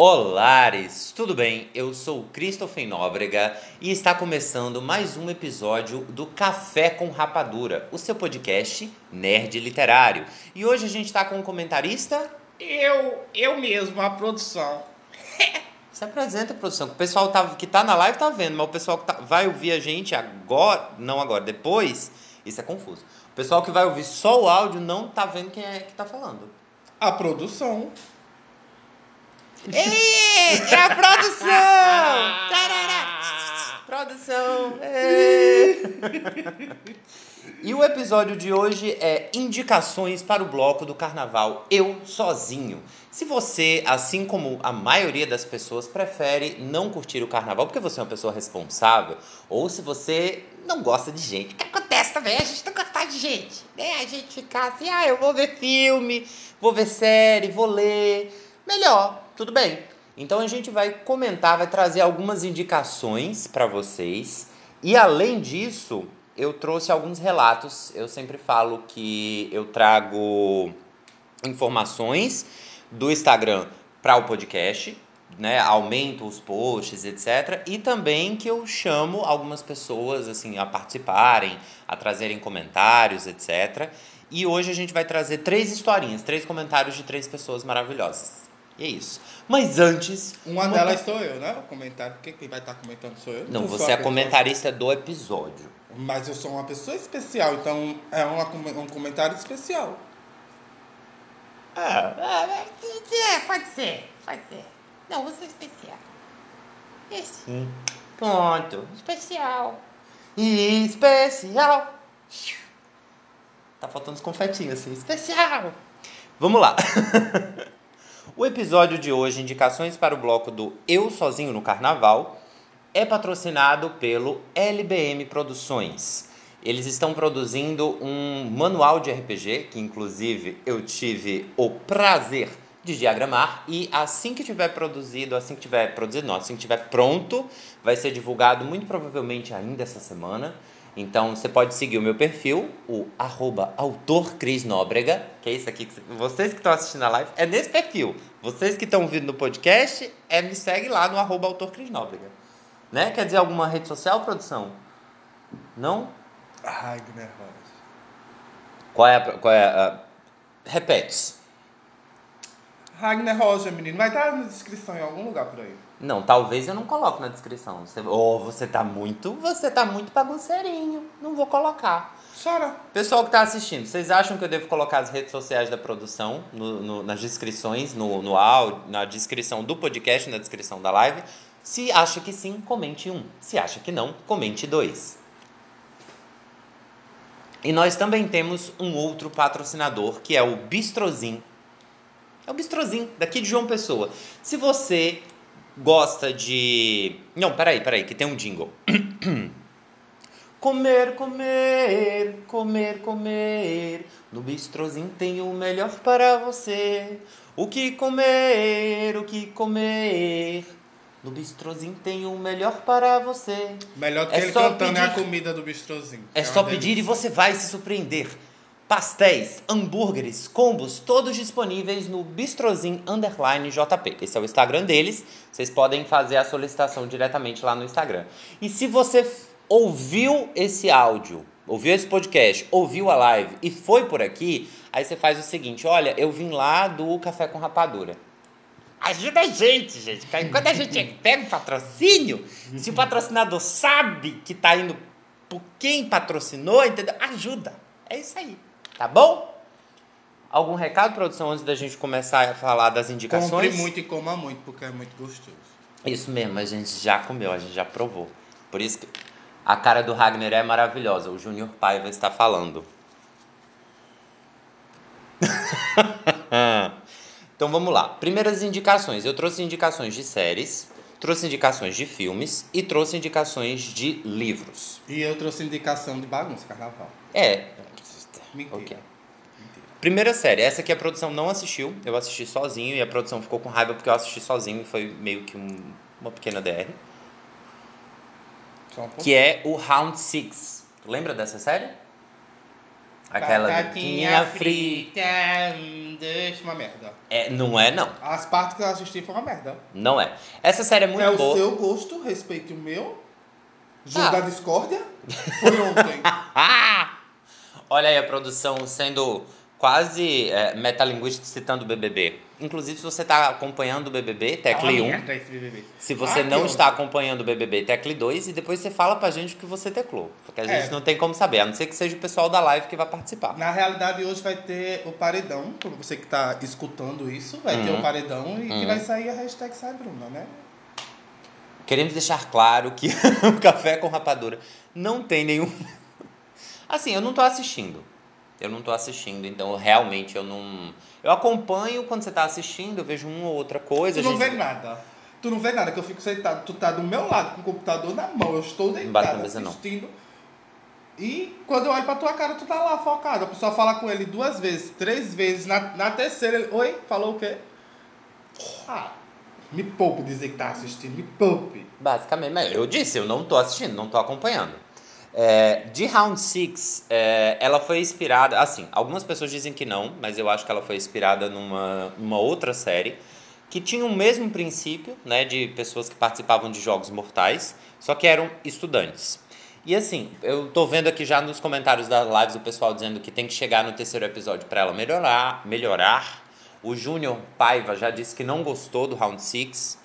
Olares, tudo bem? Eu sou o Christopher Nóbrega e está começando mais um episódio do Café com Rapadura, o seu podcast nerd literário. E hoje a gente está com um comentarista. Eu, eu mesmo, a produção. Se apresenta, produção, que o pessoal tá, que tá na live tá vendo, mas o pessoal que tá, vai ouvir a gente agora, não agora, depois, isso é confuso. O pessoal que vai ouvir só o áudio não tá vendo quem é que tá falando. A produção. Ê, é a produção! Tarará! Produção! E o episódio de hoje é indicações para o bloco do carnaval Eu Sozinho. Se você, assim como a maioria das pessoas, prefere não curtir o carnaval porque você é uma pessoa responsável, ou se você não gosta de gente, que acontece também, a gente não gosta de gente, né? A gente ficar assim, ah, eu vou ver filme, vou ver série, vou ler, melhor, tudo bem. Então a gente vai comentar, vai trazer algumas indicações para vocês. E além disso, eu trouxe alguns relatos. Eu sempre falo que eu trago informações do Instagram para o podcast, né? Aumento os posts, etc. E também que eu chamo algumas pessoas assim a participarem, a trazerem comentários, etc. E hoje a gente vai trazer três historinhas, três comentários de três pessoas maravilhosas. E é isso. Mas antes. Uma, uma delas sou eu, né? O comentário. Quem vai estar comentando sou eu. Não, você é comentarista do episódio. Mas eu sou uma pessoa especial, então é uma, um comentário especial. Ah, é, é, pode ser, pode ser. Não, você é especial. Esse. Sim. Pronto. Especial. Especial. Tá faltando os confetinhos assim. Especial. Vamos lá. o episódio de hoje, indicações para o bloco do Eu Sozinho no Carnaval, é patrocinado pelo LBM Produções. Eles estão produzindo um manual de RPG, que inclusive eu tive o prazer de diagramar, e assim que tiver produzido, assim que tiver produzido, não, assim que tiver pronto, vai ser divulgado muito provavelmente ainda essa semana. Então você pode seguir o meu perfil, o arroba autor Cris Nóbrega, que é isso aqui, que vocês que estão assistindo a live, é nesse perfil. Vocês que estão ouvindo no podcast, é, me segue lá no arroba autor Cris Nóbrega. Né? Quer dizer alguma rede social, produção? Não? Ragnar Rosa. Qual é a. Qual é a repete. Ragnar Rosa, menino. Vai estar na descrição em algum lugar por aí. Não, talvez eu não coloque na descrição. Você, oh, você tá muito. Você tá muito bagunceirinho. Não vou colocar. Chora. Pessoal que tá assistindo, vocês acham que eu devo colocar as redes sociais da produção no, no, nas descrições, no, no áudio, na descrição do podcast, na descrição da live? Se acha que sim, comente um. Se acha que não, comente dois. E nós também temos um outro patrocinador, que é o Bistrozin. É o Bistrozin, daqui de João Pessoa. Se você gosta de. Não, peraí, peraí, que tem um jingle. Comer, comer, comer, comer. No Bistrozin tem o melhor para você. O que comer, o que comer. No Bistrozinho tem o melhor para você. Melhor do que é ele cantando pedir, é a comida do Bistrozinho. É, é só pedir e você vai se surpreender. Pastéis, hambúrgueres, combos, todos disponíveis no Bistrozinho Underline JP. Esse é o Instagram deles. Vocês podem fazer a solicitação diretamente lá no Instagram. E se você ouviu esse áudio, ouviu esse podcast, ouviu a live e foi por aqui, aí você faz o seguinte: olha, eu vim lá do Café com Rapadura. Ajuda a gente, gente. Quando a gente pega um patrocínio, se o patrocinador sabe que tá indo por quem patrocinou, entendeu? Ajuda. É isso aí. Tá bom? Algum recado, produção, antes da gente começar a falar das indicações? Compre muito e coma muito, porque é muito gostoso. Isso mesmo, a gente já comeu, a gente já provou. Por isso que a cara do Ragnar é maravilhosa. O Júnior Paiva está falando. Então vamos lá. Primeiras indicações. Eu trouxe indicações de séries, trouxe indicações de filmes e trouxe indicações de livros. E eu trouxe indicação de bagunça, carnaval. É. Mentira. Okay. Primeira série, essa aqui a produção não assistiu, eu assisti sozinho e a produção ficou com raiva porque eu assisti sozinho e foi meio que um, uma pequena DR. Um que é o Round Six. Lembra dessa série? Aquela Batatinha frita. hum, Deixa uma merda. É, não é, não. As partes que eu assisti foram uma merda. Não é. Essa série é muito é boa. o seu gosto, respeite o meu. Jogo Ah. da discórdia. Foi ontem. Olha aí a produção sendo quase é, metalinguística citando o BBB. Inclusive, se você está acompanhando o BBB, tecle É uma 1. merda esse BBB. Se você Ah, não que está acompanhando o BBB, tecle 2 e depois você fala pra gente o que você teclou. Porque a É. gente não tem como saber, a não ser que seja o pessoal da live que vai participar. Na realidade, hoje vai ter o paredão. Pra você que tá escutando isso, vai ter Uhum. o paredão e que Uhum. vai sair a hashtag Sai Bruna, né? Queremos deixar claro que o Café com Rapadura não tem nenhum. Assim, eu não tô assistindo. Eu não tô assistindo, então realmente eu não. Eu acompanho quando você tá assistindo, eu vejo uma ou outra coisa. Tu não gente- vê nada. Tu não vê nada, que eu fico sentado. Tu tá do meu lado com o computador na mão. Eu estou deitado mesa, não. assistindo. E quando eu olho pra tua cara, tu tá lá focado. A pessoa fala com ele duas vezes, três vezes. Na, na terceira, ele. Oi? Falou o quê? Ah, me poupe dizer que tá assistindo. Me poupe. Basicamente, mas eu disse, eu não tô assistindo, não tô acompanhando. É, de Round 6, ela foi inspirada, assim, algumas pessoas dizem que não, mas eu acho que ela foi inspirada numa, numa outra série que tinha o mesmo princípio, né, de pessoas que participavam de jogos mortais, só que eram estudantes. E assim, eu tô vendo aqui já nos comentários das lives o pessoal dizendo que tem que chegar no terceiro episódio para ela melhorar, melhorar. O Júnior Paiva já disse que não gostou do Round 6.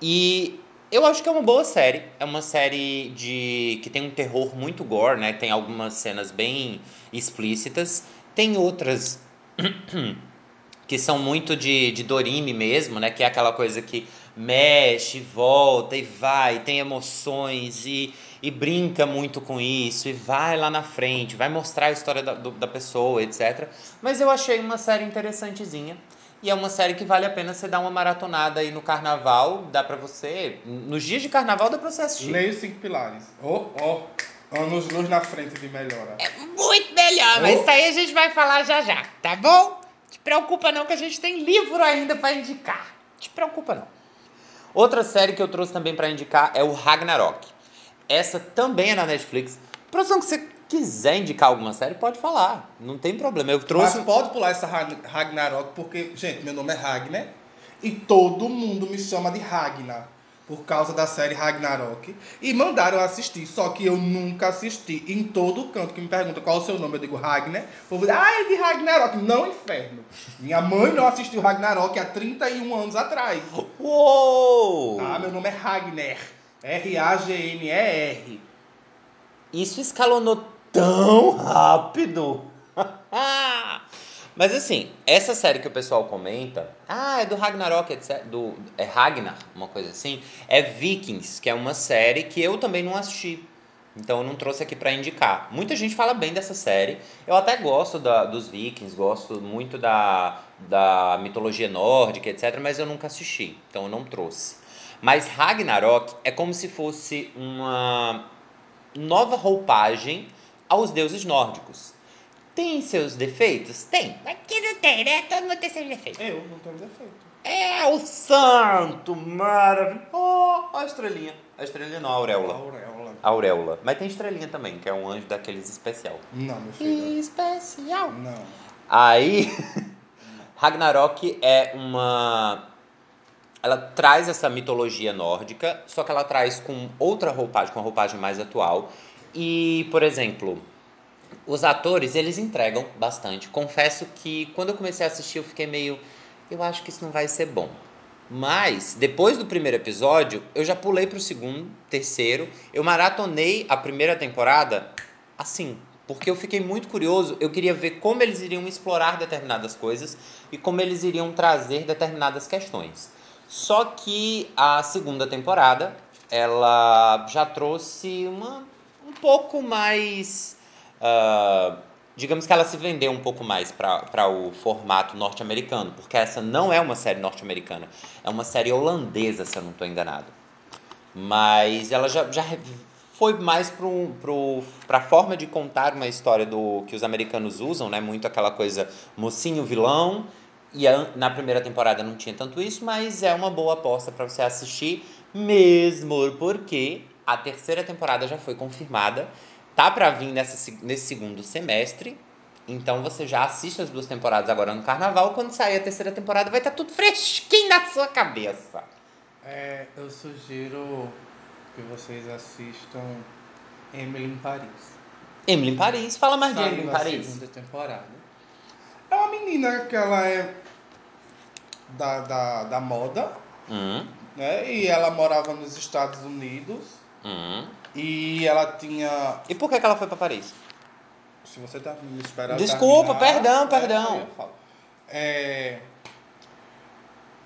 E eu acho que é uma boa série. É uma série de que tem um terror muito gore, né? Tem algumas cenas bem explícitas. Tem outras que são muito de, de Dorime mesmo, né? Que é aquela coisa que mexe, volta e vai, tem emoções e, e brinca muito com isso e vai lá na frente, vai mostrar a história da, do- da pessoa, etc. Mas eu achei uma série interessantezinha. E é uma série que vale a pena você dar uma maratonada aí no carnaval. Dá pra você. Nos dias de carnaval dá pra você assistir. Leia os cinco pilares. Ó, ó. Anos luz na frente de melhora. Muito melhor, mas Oh. isso aí a gente vai falar já já, tá bom? Te preocupa não que a gente tem livro ainda pra indicar. Te preocupa não. Outra série que eu trouxe também pra indicar é o Ragnarok. Essa também é na Netflix. Produção, que você quiser indicar alguma série, pode falar. Não tem problema. Eu trouxe. Mas pode pular essa Rag- Ragnarok, porque, gente, meu nome é Ragnar e todo mundo me chama de Ragnar por causa da série Ragnarok. E mandaram assistir, só que eu nunca assisti. Em todo canto que me pergunta qual é o seu nome, eu digo Ragnar. Povo diz, ah, é de Ragnarok. Não, inferno. Minha mãe não assistiu Ragnarok há 31 anos atrás. Uou! Ah, meu nome é Ragnar. R-A-G-N-E-R. Isso escalonou tão rápido. Mas assim, essa série que o pessoal comenta, ah, é do Ragnarok, etc. Do, é Ragnar, uma coisa assim. É Vikings, que é uma série que eu também não assisti. Então eu não trouxe aqui pra indicar. Muita gente fala bem dessa série. Eu até gosto da- dos Vikings, gosto muito da, da mitologia nórdica, etc. Mas eu nunca assisti, então eu não trouxe. Mas Ragnarok é como se fosse uma nova roupagem aos deuses nórdicos. Tem seus defeitos? Tem. Mas que não tem, né? Todo mundo tem seu defeito. Eu não tenho defeito. É o santo maravilhoso. Oh, a estrelinha. A estrelinha não, a auréola. Auréola. A auréola. Mas tem estrelinha também, que é um anjo daqueles especial. Não, meu filho. Especial. Não. Aí, Ragnarok é uma. Ela traz essa mitologia nórdica, só que ela traz com outra roupagem, com uma roupagem mais atual. E, por exemplo, os atores, eles entregam bastante. Confesso que quando eu comecei a assistir, eu fiquei meio. Eu acho que isso não vai ser bom. Mas, depois do primeiro episódio, eu já pulei pro segundo, terceiro. Eu maratonei a primeira temporada assim, porque eu fiquei muito curioso. Eu queria ver como eles iriam explorar determinadas coisas e como eles iriam trazer determinadas questões. Só que a segunda temporada, ela já trouxe uma um pouco mais. ah, digamos que ela se vendeu um pouco mais para o formato norte-americano, porque essa não é uma série norte-americana, é uma série holandesa, se eu não estou enganado. Mas ela já, já foi mais para a forma de contar uma história do que os americanos usam, né? Muito aquela coisa mocinho vilão. E a- na primeira temporada não tinha tanto isso, mas é uma boa aposta para você assistir, mesmo porque a terceira temporada já foi confirmada. Tá para vir nessa, se- nesse segundo semestre. Então você já assiste as duas temporadas agora no carnaval. Quando sair a terceira temporada, vai estar tudo fresquinho na sua cabeça. É, eu sugiro que vocês assistam Emily em Paris. Emily em Paris, fala mais de Emily em a Paris. segunda temporada. É uma menina que ela é da, da, da moda, Hum, né? E ela morava nos Estados Unidos. Hum. E ela tinha. E por que, que ela foi pra Paris? Se você tá me esperando. Desculpa, terminar, perdão, é, perdão. É,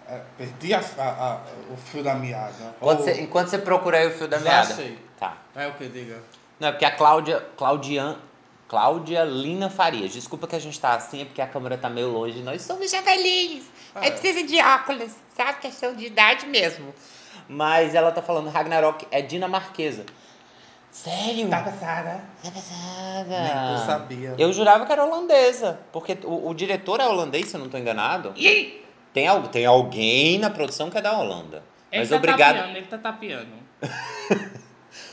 é, perdi a, a- a- o fio da meada. Enquanto Oh, você, enquanto você procura aí o fio da Já meada. sei. Tá. É o que, diga? Não, é porque a Cláudia. Claudian, Cláudia Lina Farias. Desculpa que a gente tá assim, é porque a câmera tá meio longe. Nós somos javelinhos. Ah, Aí é. precisa de óculos, sabe? Questão de idade mesmo. Mas ela tá falando Ragnarok é dinamarquesa. Sério? Tá passada. Tá passada. Nem tu sabia. Eu jurava que era holandesa. Porque o, o diretor é holandês, se eu não tô enganado. E Tem, tem alguém na produção que é da Holanda. Ele Mas tá obrigado. tapeando, ele tá tapeando.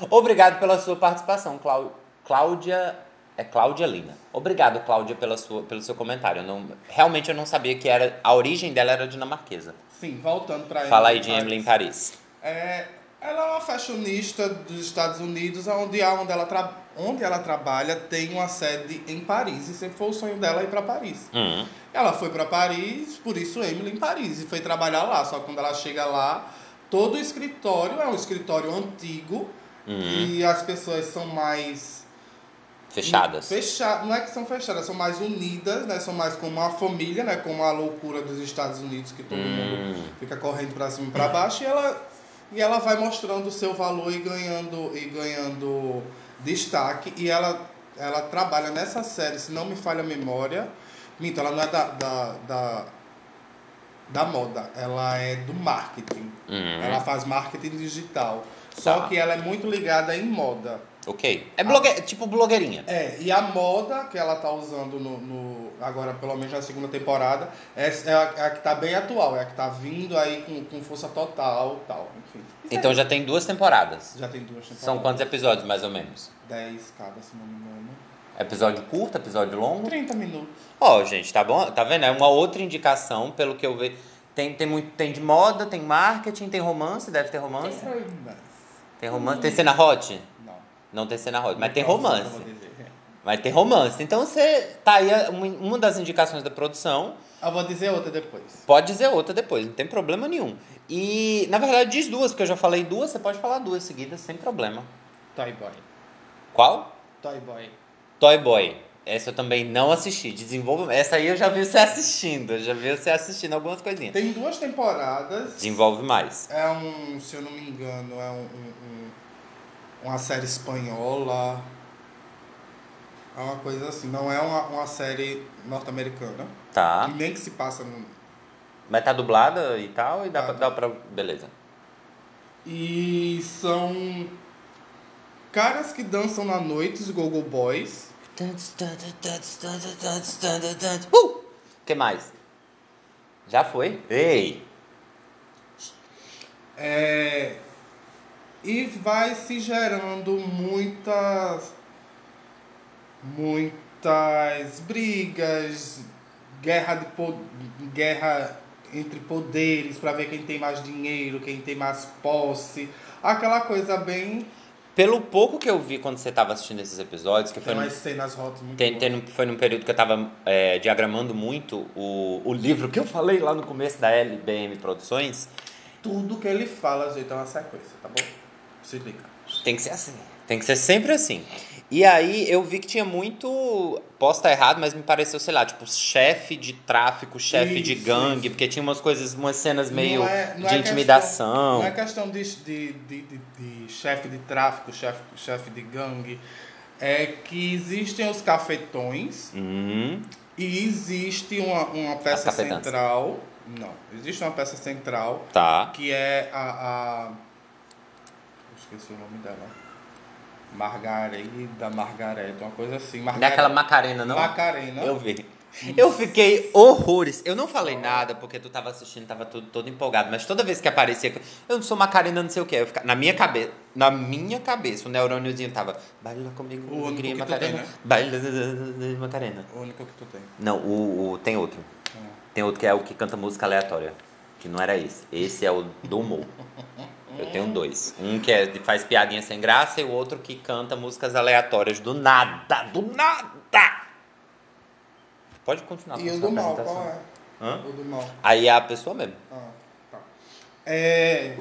Obrigado pela sua participação, Clau- Cláudia. É Cláudia Lina. Obrigado, Cláudia, pela sua, pelo seu comentário. Eu não, realmente eu não sabia que era a origem dela era dinamarquesa. Sim, voltando pra Fala aí de em Emily em Paris. É, ela é uma fashionista dos Estados Unidos, onde, onde, ela tra- onde ela trabalha tem uma sede em Paris. E sempre foi o sonho dela ir para Paris. Hum. Ela foi para Paris, por isso Emily em Paris, e foi trabalhar lá. Só que quando ela chega lá, todo o escritório é um escritório antigo Hum. e as pessoas são mais Fechadas. Fecha... Não é que são fechadas, são mais unidas, né? São mais como uma família, né? Como a loucura dos Estados Unidos que todo mundo Hum. fica correndo para cima e para baixo e ela e ela vai mostrando o seu valor e ganhando e ganhando destaque e ela ela trabalha nessa série, se não me falha a memória, minto, ela não é da, da, da, da moda, ela é do marketing. Hum. Ela faz marketing digital. Só Tá. que ela é muito ligada em moda. Ok. É blogue... tipo blogueirinha. É, e a moda que ela tá usando no, no- agora, pelo menos na segunda temporada, é, é a, é a que tá bem atual, é a que tá vindo aí com, com força total tal, enfim. Então já tem duas temporadas. já tem duas temporadas. São quantos episódios, mais ou menos? 10 cada, se não me engano. Episódio curto, episódio longo? 30 minutos. Ó, gente, tá bom? Tá vendo? É uma outra indicação, pelo que eu vejo. Tem, tem muito. Tem de moda, tem marketing, tem romance, deve ter romance. Tem romance. Tem cena hot? Não. Tem cena hot, mas tem romance. Mas tem romance. Então você tá aí uma, uma das indicações da produção. Eu vou dizer outra depois. Pode dizer outra depois, não tem problema nenhum. E, na verdade, diz duas, porque eu já falei duas, você pode falar duas seguidas sem problema. Toy Boy. Qual? Toy Boy. Toy Boy. Essa eu também não assisti. Desenvolve. Essa aí eu já vi você assistindo. Eu já vi você assistindo algumas coisinhas. Tem duas temporadas. Desenvolve mais. É um, se eu não me engano, é um, um- um- uma série espanhola. É uma coisa assim, não é uma, uma série norte-americana. Tá. Nem que se passa no. Mas tá dublada e tal, e dá, Tá, pra, dá pra. Beleza. E são caras que dançam na noite, os Gogo Boys. Uh! que mais? Já foi? Ei! É, e vai se gerando muitas muitas brigas, guerra de guerra entre poderes para ver quem tem mais dinheiro, quem tem mais posse, aquela coisa bem Pelo pouco que eu vi quando você tava assistindo esses episódios, que foi tem no, umas cenas rotas muito tem, tem no- foi num período que eu tava é, diagramando muito o, o livro que eu falei lá no começo da LBM Produções. tudo que ele fala, gente, é uma sequência, tá bom? Tem que ser assim. Tem que ser sempre assim. E aí eu vi que tinha muito. Posso estar errado, mas me pareceu, sei lá, tipo, chefe de tráfico, chefe de gangue, isso. porque tinha umas coisas, umas cenas meio Não é- não de é intimidação. Não é questão de, de, de, de- de chefe de tráfico, chefe, chefe de gangue. É que existem os cafetões Hum, e existe uma, uma peça central. Não, existe uma peça central tá. que é a. a esqueci o nome dela. Margarida, Margareta, uma coisa assim. Não é aquela Macarena, não? Macarena. Eu vi. Eu fiquei horrores. Eu não falei nada porque tu tava assistindo, tava tudo todo empolgado. Mas toda vez que aparecia, eu não sou Macarena, não sei o que. Eu ficava, na minha cabeça, na minha cabeça, o neurôniozinho tava. Baila comigo, O único que Macarena. tem, né? Baila, Macarena. O único que tu tem. Não, o, o- tem outro. Tem outro que é o que canta música aleatória. Que não era esse. Esse é o do humor. Eu tenho dois. Um que é faz piadinha sem graça e o outro que canta músicas aleatórias do nada. Do nada! Pode continuar com E a o sua do mal, apresentação. qual é? Hã? O do mal. Aí é a pessoa mesmo. Ah, tá. É,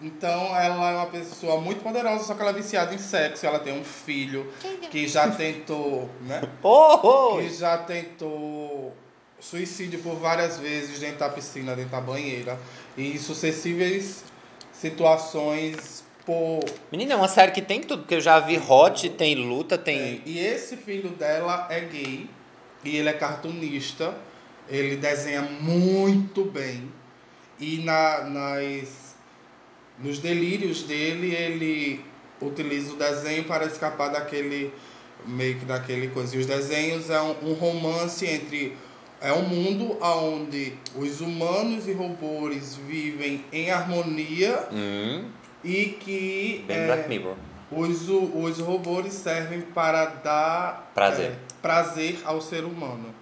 então ela é uma pessoa muito poderosa, só que ela é viciada em sexo. Ela tem um filho que já tentou, né? Oh, Que já tentou suicídio por várias vezes dentro da piscina, dentro da banheira. E em sucessíveis situações por. Menina, é uma série que tem tudo, porque eu já vi hot, tem luta, tem. E esse filho dela é gay e ele é cartunista. Ele desenha muito bem. E na, nas, nos delírios dele, ele utiliza o desenho para escapar daquele meio que daquele coisa. E os desenhos é um, um romance entre é um mundo onde os humanos e robôs vivem em harmonia Hum, e que bem é, Black Mirror. os, os robôs servem para dar Prazer. é, prazer ao ser humano.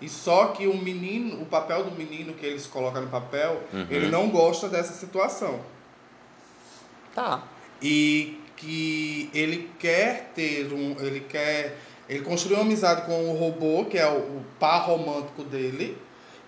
E só que o menino, o papel do menino que eles colocam no papel, Uhum. ele não gosta dessa situação. Tá. E que ele quer ter um. Ele quer. Ele construiu uma amizade com o robô, que é o, o par romântico dele,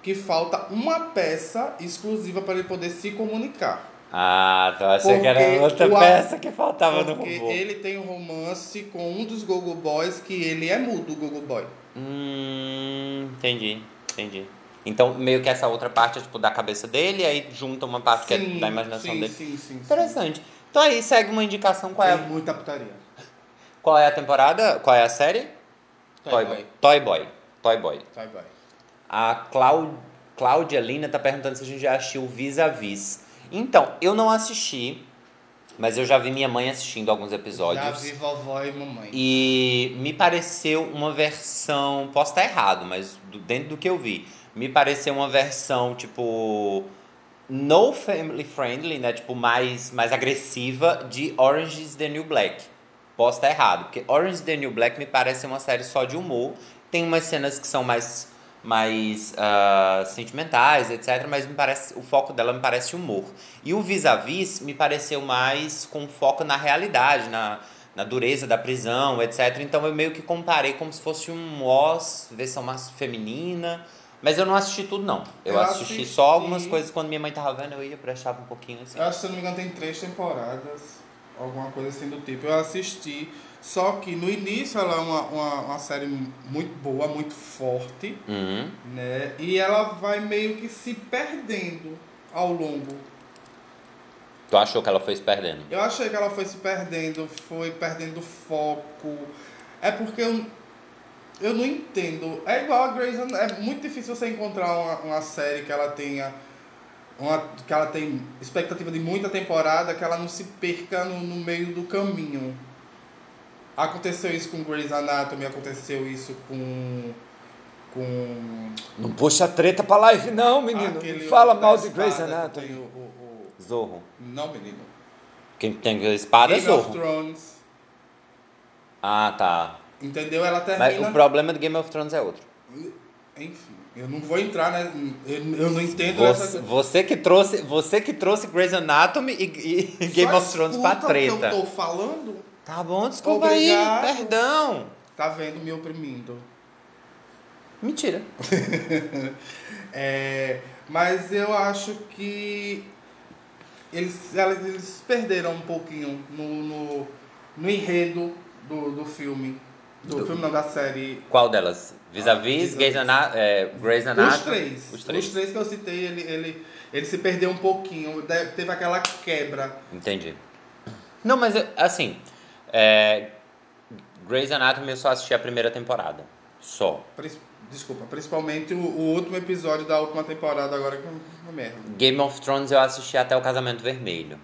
que falta uma peça exclusiva para ele poder se comunicar. Ah, tá. Achei que Porque era outra o peça que faltava no Porque robô. ele tem um romance com um dos Gogo Boys, que ele é mudo, o Gogo Boy. Hum, entendi, entendi. Então, meio que essa outra parte é tipo da cabeça dele, aí junta uma parte que é da imaginação sim, dele. Sim, sim, sim. Interessante. Então aí segue uma indicação. Qual é, Tem a, muita putaria. Qual é a temporada? Qual é a série? Toy Boy. Boy. Toy Boy. Toy Boy. Toy Boy. A Clau- Cláudia Lina tá perguntando se a gente já assistiu Vis a Vis. Então, eu não assisti, mas eu já vi minha mãe assistindo alguns episódios. Já vi vovó e mamãe. E me pareceu uma versão. Posso estar errado, mas do- dentro do que eu vi, me pareceu uma versão tipo. No family friendly, né? Tipo, mais, mais agressiva de Orange is the New Black. Posso estar errado, porque Orange is the New Black me parece uma série só de humor. Tem umas cenas que são mais, mais ah, sentimentais, etc. Mas me parece, o foco dela me parece humor. E o Vis-a-Vis me pareceu mais com foco na realidade, na, na dureza da prisão, etc. Então eu meio que comparei como se fosse um Oz, versão mais feminina. Mas eu não assisti tudo, não. Eu, Eu assisti, assisti. só algumas coisas quando minha mãe tava vendo, eu ia prestava um pouquinho assim. Eu acho que, se não me engano, tem três temporadas. Alguma coisa assim do tipo. Eu assisti. Só que no início ela é uma, uma, uma série muito boa, muito forte, Uhum. né? E ela vai meio que se perdendo ao longo. Tu achou que ela foi se perdendo? Eu achei que ela foi se perdendo, foi perdendo foco. É porque eu, eu não entendo. É igual a Grey's Anatomy. É muito difícil você encontrar uma, uma série que ela tenha. Uma, que ela tem expectativa de muita temporada, que ela não se perca no, no meio do caminho. Aconteceu isso com Grey's Anatomy, aconteceu isso com. Com. Não puxa treta pra live, não, menino. aquele Fala mal de Grey's Anatomy. tem o- o- o- Zorro. Não, menino. Quem tem a espada é Game of Zorro. Thrones. Ah, tá. Entendeu? Ela Mas termina. o problema do Game of Thrones é outro. Enfim, eu não vou entrar, né? Eu, eu não entendo Você, essa você que trouxe, você que trouxe Grey's Anatomy e, e Game of Thrones pra escuta o que treta. eu tô falando, Tá bom, desculpa Obrigado. aí, perdão. tá vendo me oprimindo. Mentira. É, mas eu acho que eles, eles perderam um pouquinho no, no, no enredo do, do filme. Do, Do- filme não, da série. Qual delas? Vis-a-vis. Grey's Ana- é, Grey's Anatomy? Os três. Os três. que eu citei, ele, ele, ele se perdeu um pouquinho. Teve aquela quebra. Entendi. Não, mas eu- assim, é, Grey's Anatomy eu só assisti a primeira temporada. Só. Desculpa, principalmente o, o último episódio da última temporada agora que é merda. Game of Thrones eu assisti até o Casamento Vermelho.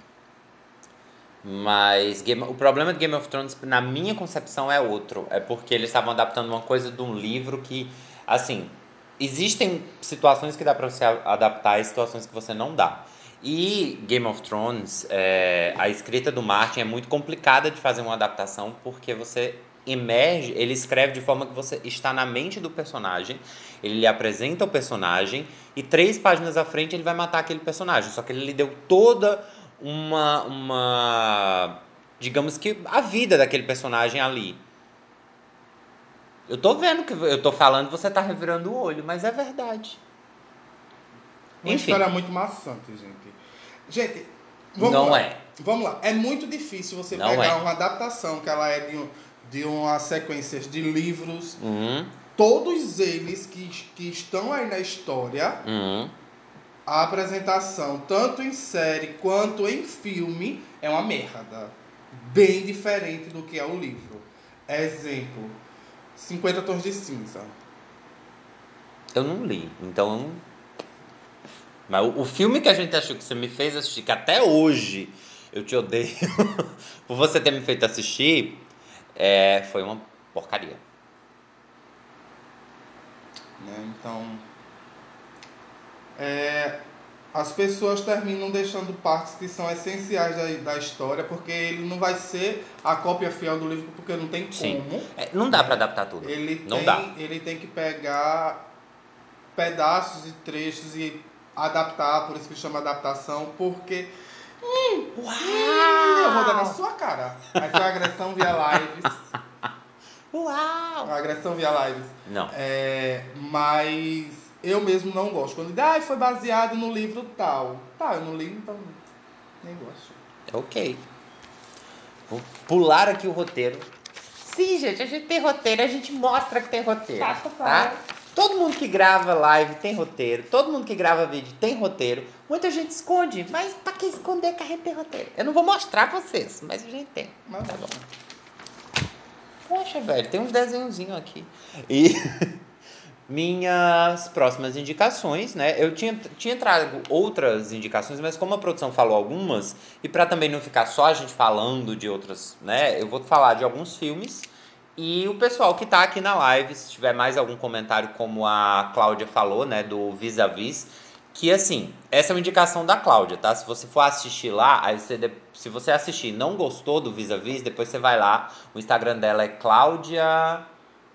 Mas Game- o problema de Game of Thrones, na minha concepção, é outro. É porque eles estavam adaptando uma coisa de um livro que, assim, existem situações que dá pra você adaptar e situações que você não dá. E Game of Thrones, é, a escrita do Martin é muito complicada de fazer uma adaptação porque você emerge, ele escreve de forma que você está na mente do personagem, ele lhe apresenta o personagem e três páginas à frente ele vai matar aquele personagem. Só que ele lhe deu toda uma, uma digamos que a vida daquele personagem ali. Eu tô vendo que eu tô falando, você tá revirando o olho, mas é verdade. Uma Enfim. história muito maçante, gente. Gente, vamos Não lá. é. Vamos lá. É muito difícil você Não pegar é. uma adaptação que ela é de, um, de uma sequência de livros, Uhum, todos eles que, que estão aí na história, uhum. A apresentação, tanto em série quanto em filme, é uma merda. Bem diferente do que é o livro. Exemplo, 50 Tons de Cinza. Eu não li, então. Mas o, filme que a gente achou que você me fez assistir, que até hoje eu te odeio por você ter me feito assistir, é, foi uma porcaria. né? Então, é, as pessoas terminam deixando partes que são essenciais da, da história, porque ele não vai ser a cópia fiel do livro, porque não tem Sim. como. É, não dá pra adaptar tudo. Ele não tem, dá. ele tem que pegar pedaços e trechos e adaptar, por isso que chama adaptação, porque hum, hum, eu vou dar na sua cara. Aí foi agressão via lives. Uau! Agressão via lives. Não. É, mas eu mesmo não gosto. Quando ah, foi baseado no livro tal. Tá, eu não li, então nem gosto. Ok. Vou pular aqui o roteiro. Sim, gente, a gente tem roteiro, a gente mostra que tem roteiro. Tá, Tá, tá? Todo mundo que grava live tem roteiro, todo mundo que grava vídeo tem roteiro. Muita gente esconde, mas pra que esconder que a gente tem roteiro? Eu não vou mostrar pra vocês, mas a gente tem. Mas Tá bom. Poxa, velho, tem uns desenhozinhos aqui. E minhas próximas indicações, né? Eu tinha, tinha trago outras indicações, mas como a produção falou algumas, e para também não ficar só a gente falando de outras, né? Eu vou falar de alguns filmes. E o pessoal que tá aqui na live, se tiver mais algum comentário, como a Cláudia falou, né, do Vis-a-Vis, que assim, essa é uma indicação da Cláudia, tá? Se você for assistir lá, aí você se você assistir e não gostou do Vis-a-Vis, depois você vai lá, o Instagram dela é Cláudia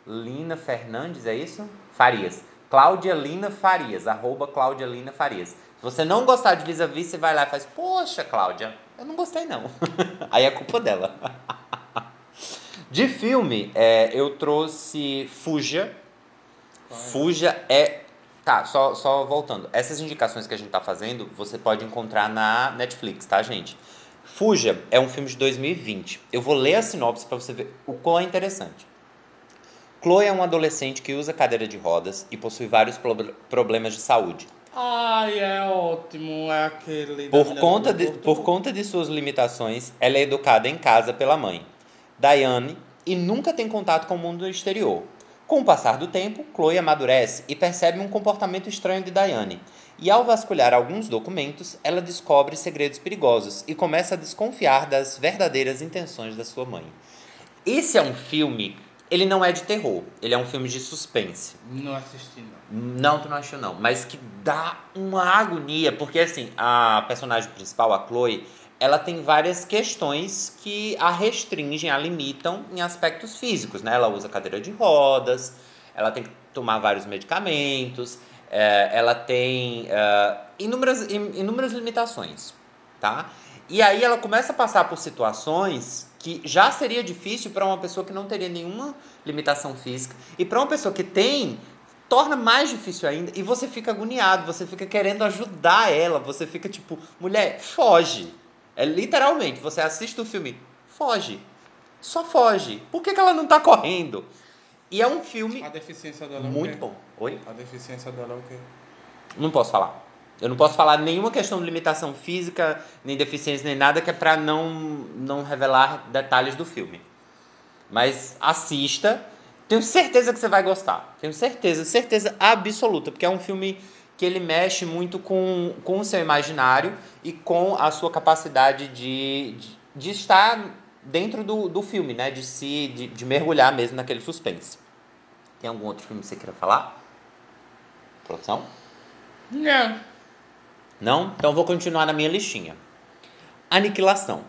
Lina Fernandes, é isso? Farias. Cláudia Lina Farias, arroba Cláudia Lina Farias. Se você não gostar de Vis-a-Vis, você vai lá e faz, poxa, Cláudia, eu não gostei não. aí é culpa dela. De filme, é, eu trouxe Fuja. Fuja é. Tá, só, só voltando. Essas indicações que a gente tá fazendo, você pode encontrar na Netflix, tá, gente? Fuja é um filme de 2020. Eu vou ler a sinopse pra você ver o quão é interessante. Chloe é um adolescente que usa cadeira de rodas e possui vários prob- problemas de saúde. Ai, é ótimo, é aquele. Por conta, de, por conta de suas limitações, ela é educada em casa pela mãe, Diane, e nunca tem contato com o mundo exterior. Com o passar do tempo, Chloe amadurece e percebe um comportamento estranho de Diane. E ao vasculhar alguns documentos, ela descobre segredos perigosos e começa a desconfiar das verdadeiras intenções da sua mãe. Esse é um filme, ele não é de terror, ele é um filme de suspense. Não assisti, não. Não, tu não achou não. Mas que dá uma agonia, porque assim, a personagem principal, a Chloe, ela tem várias questões que a restringem, a limitam em aspectos físicos, né? Ela usa cadeira de rodas, ela tem que tomar vários medicamentos, é, ela tem é, inúmeras, in- inúmeras limitações, tá? E aí ela começa a passar por situações que já seria difícil para uma pessoa que não teria nenhuma limitação física e para uma pessoa que tem torna mais difícil ainda e você fica agoniado, você fica querendo ajudar ela, você fica tipo, mulher, foge. É literalmente, você assiste o filme, foge. Só foge. Por que, que ela não tá correndo? E é um filme A deficiência dela é o muito bom. Oi? A deficiência dela é o quê? Não posso falar. Eu não posso falar nenhuma questão de limitação física, nem deficiência, nem nada, que é pra não, não revelar detalhes do filme. Mas assista. Tenho certeza que você vai gostar. Tenho certeza, certeza absoluta. Porque é um filme que ele mexe muito com, com o seu imaginário e com a sua capacidade de, de, de estar dentro do, do filme, né? De se de, de mergulhar mesmo naquele suspense. Tem algum outro filme que você queira falar? Produção? Não. Não? Então vou continuar na minha listinha. Aniquilação.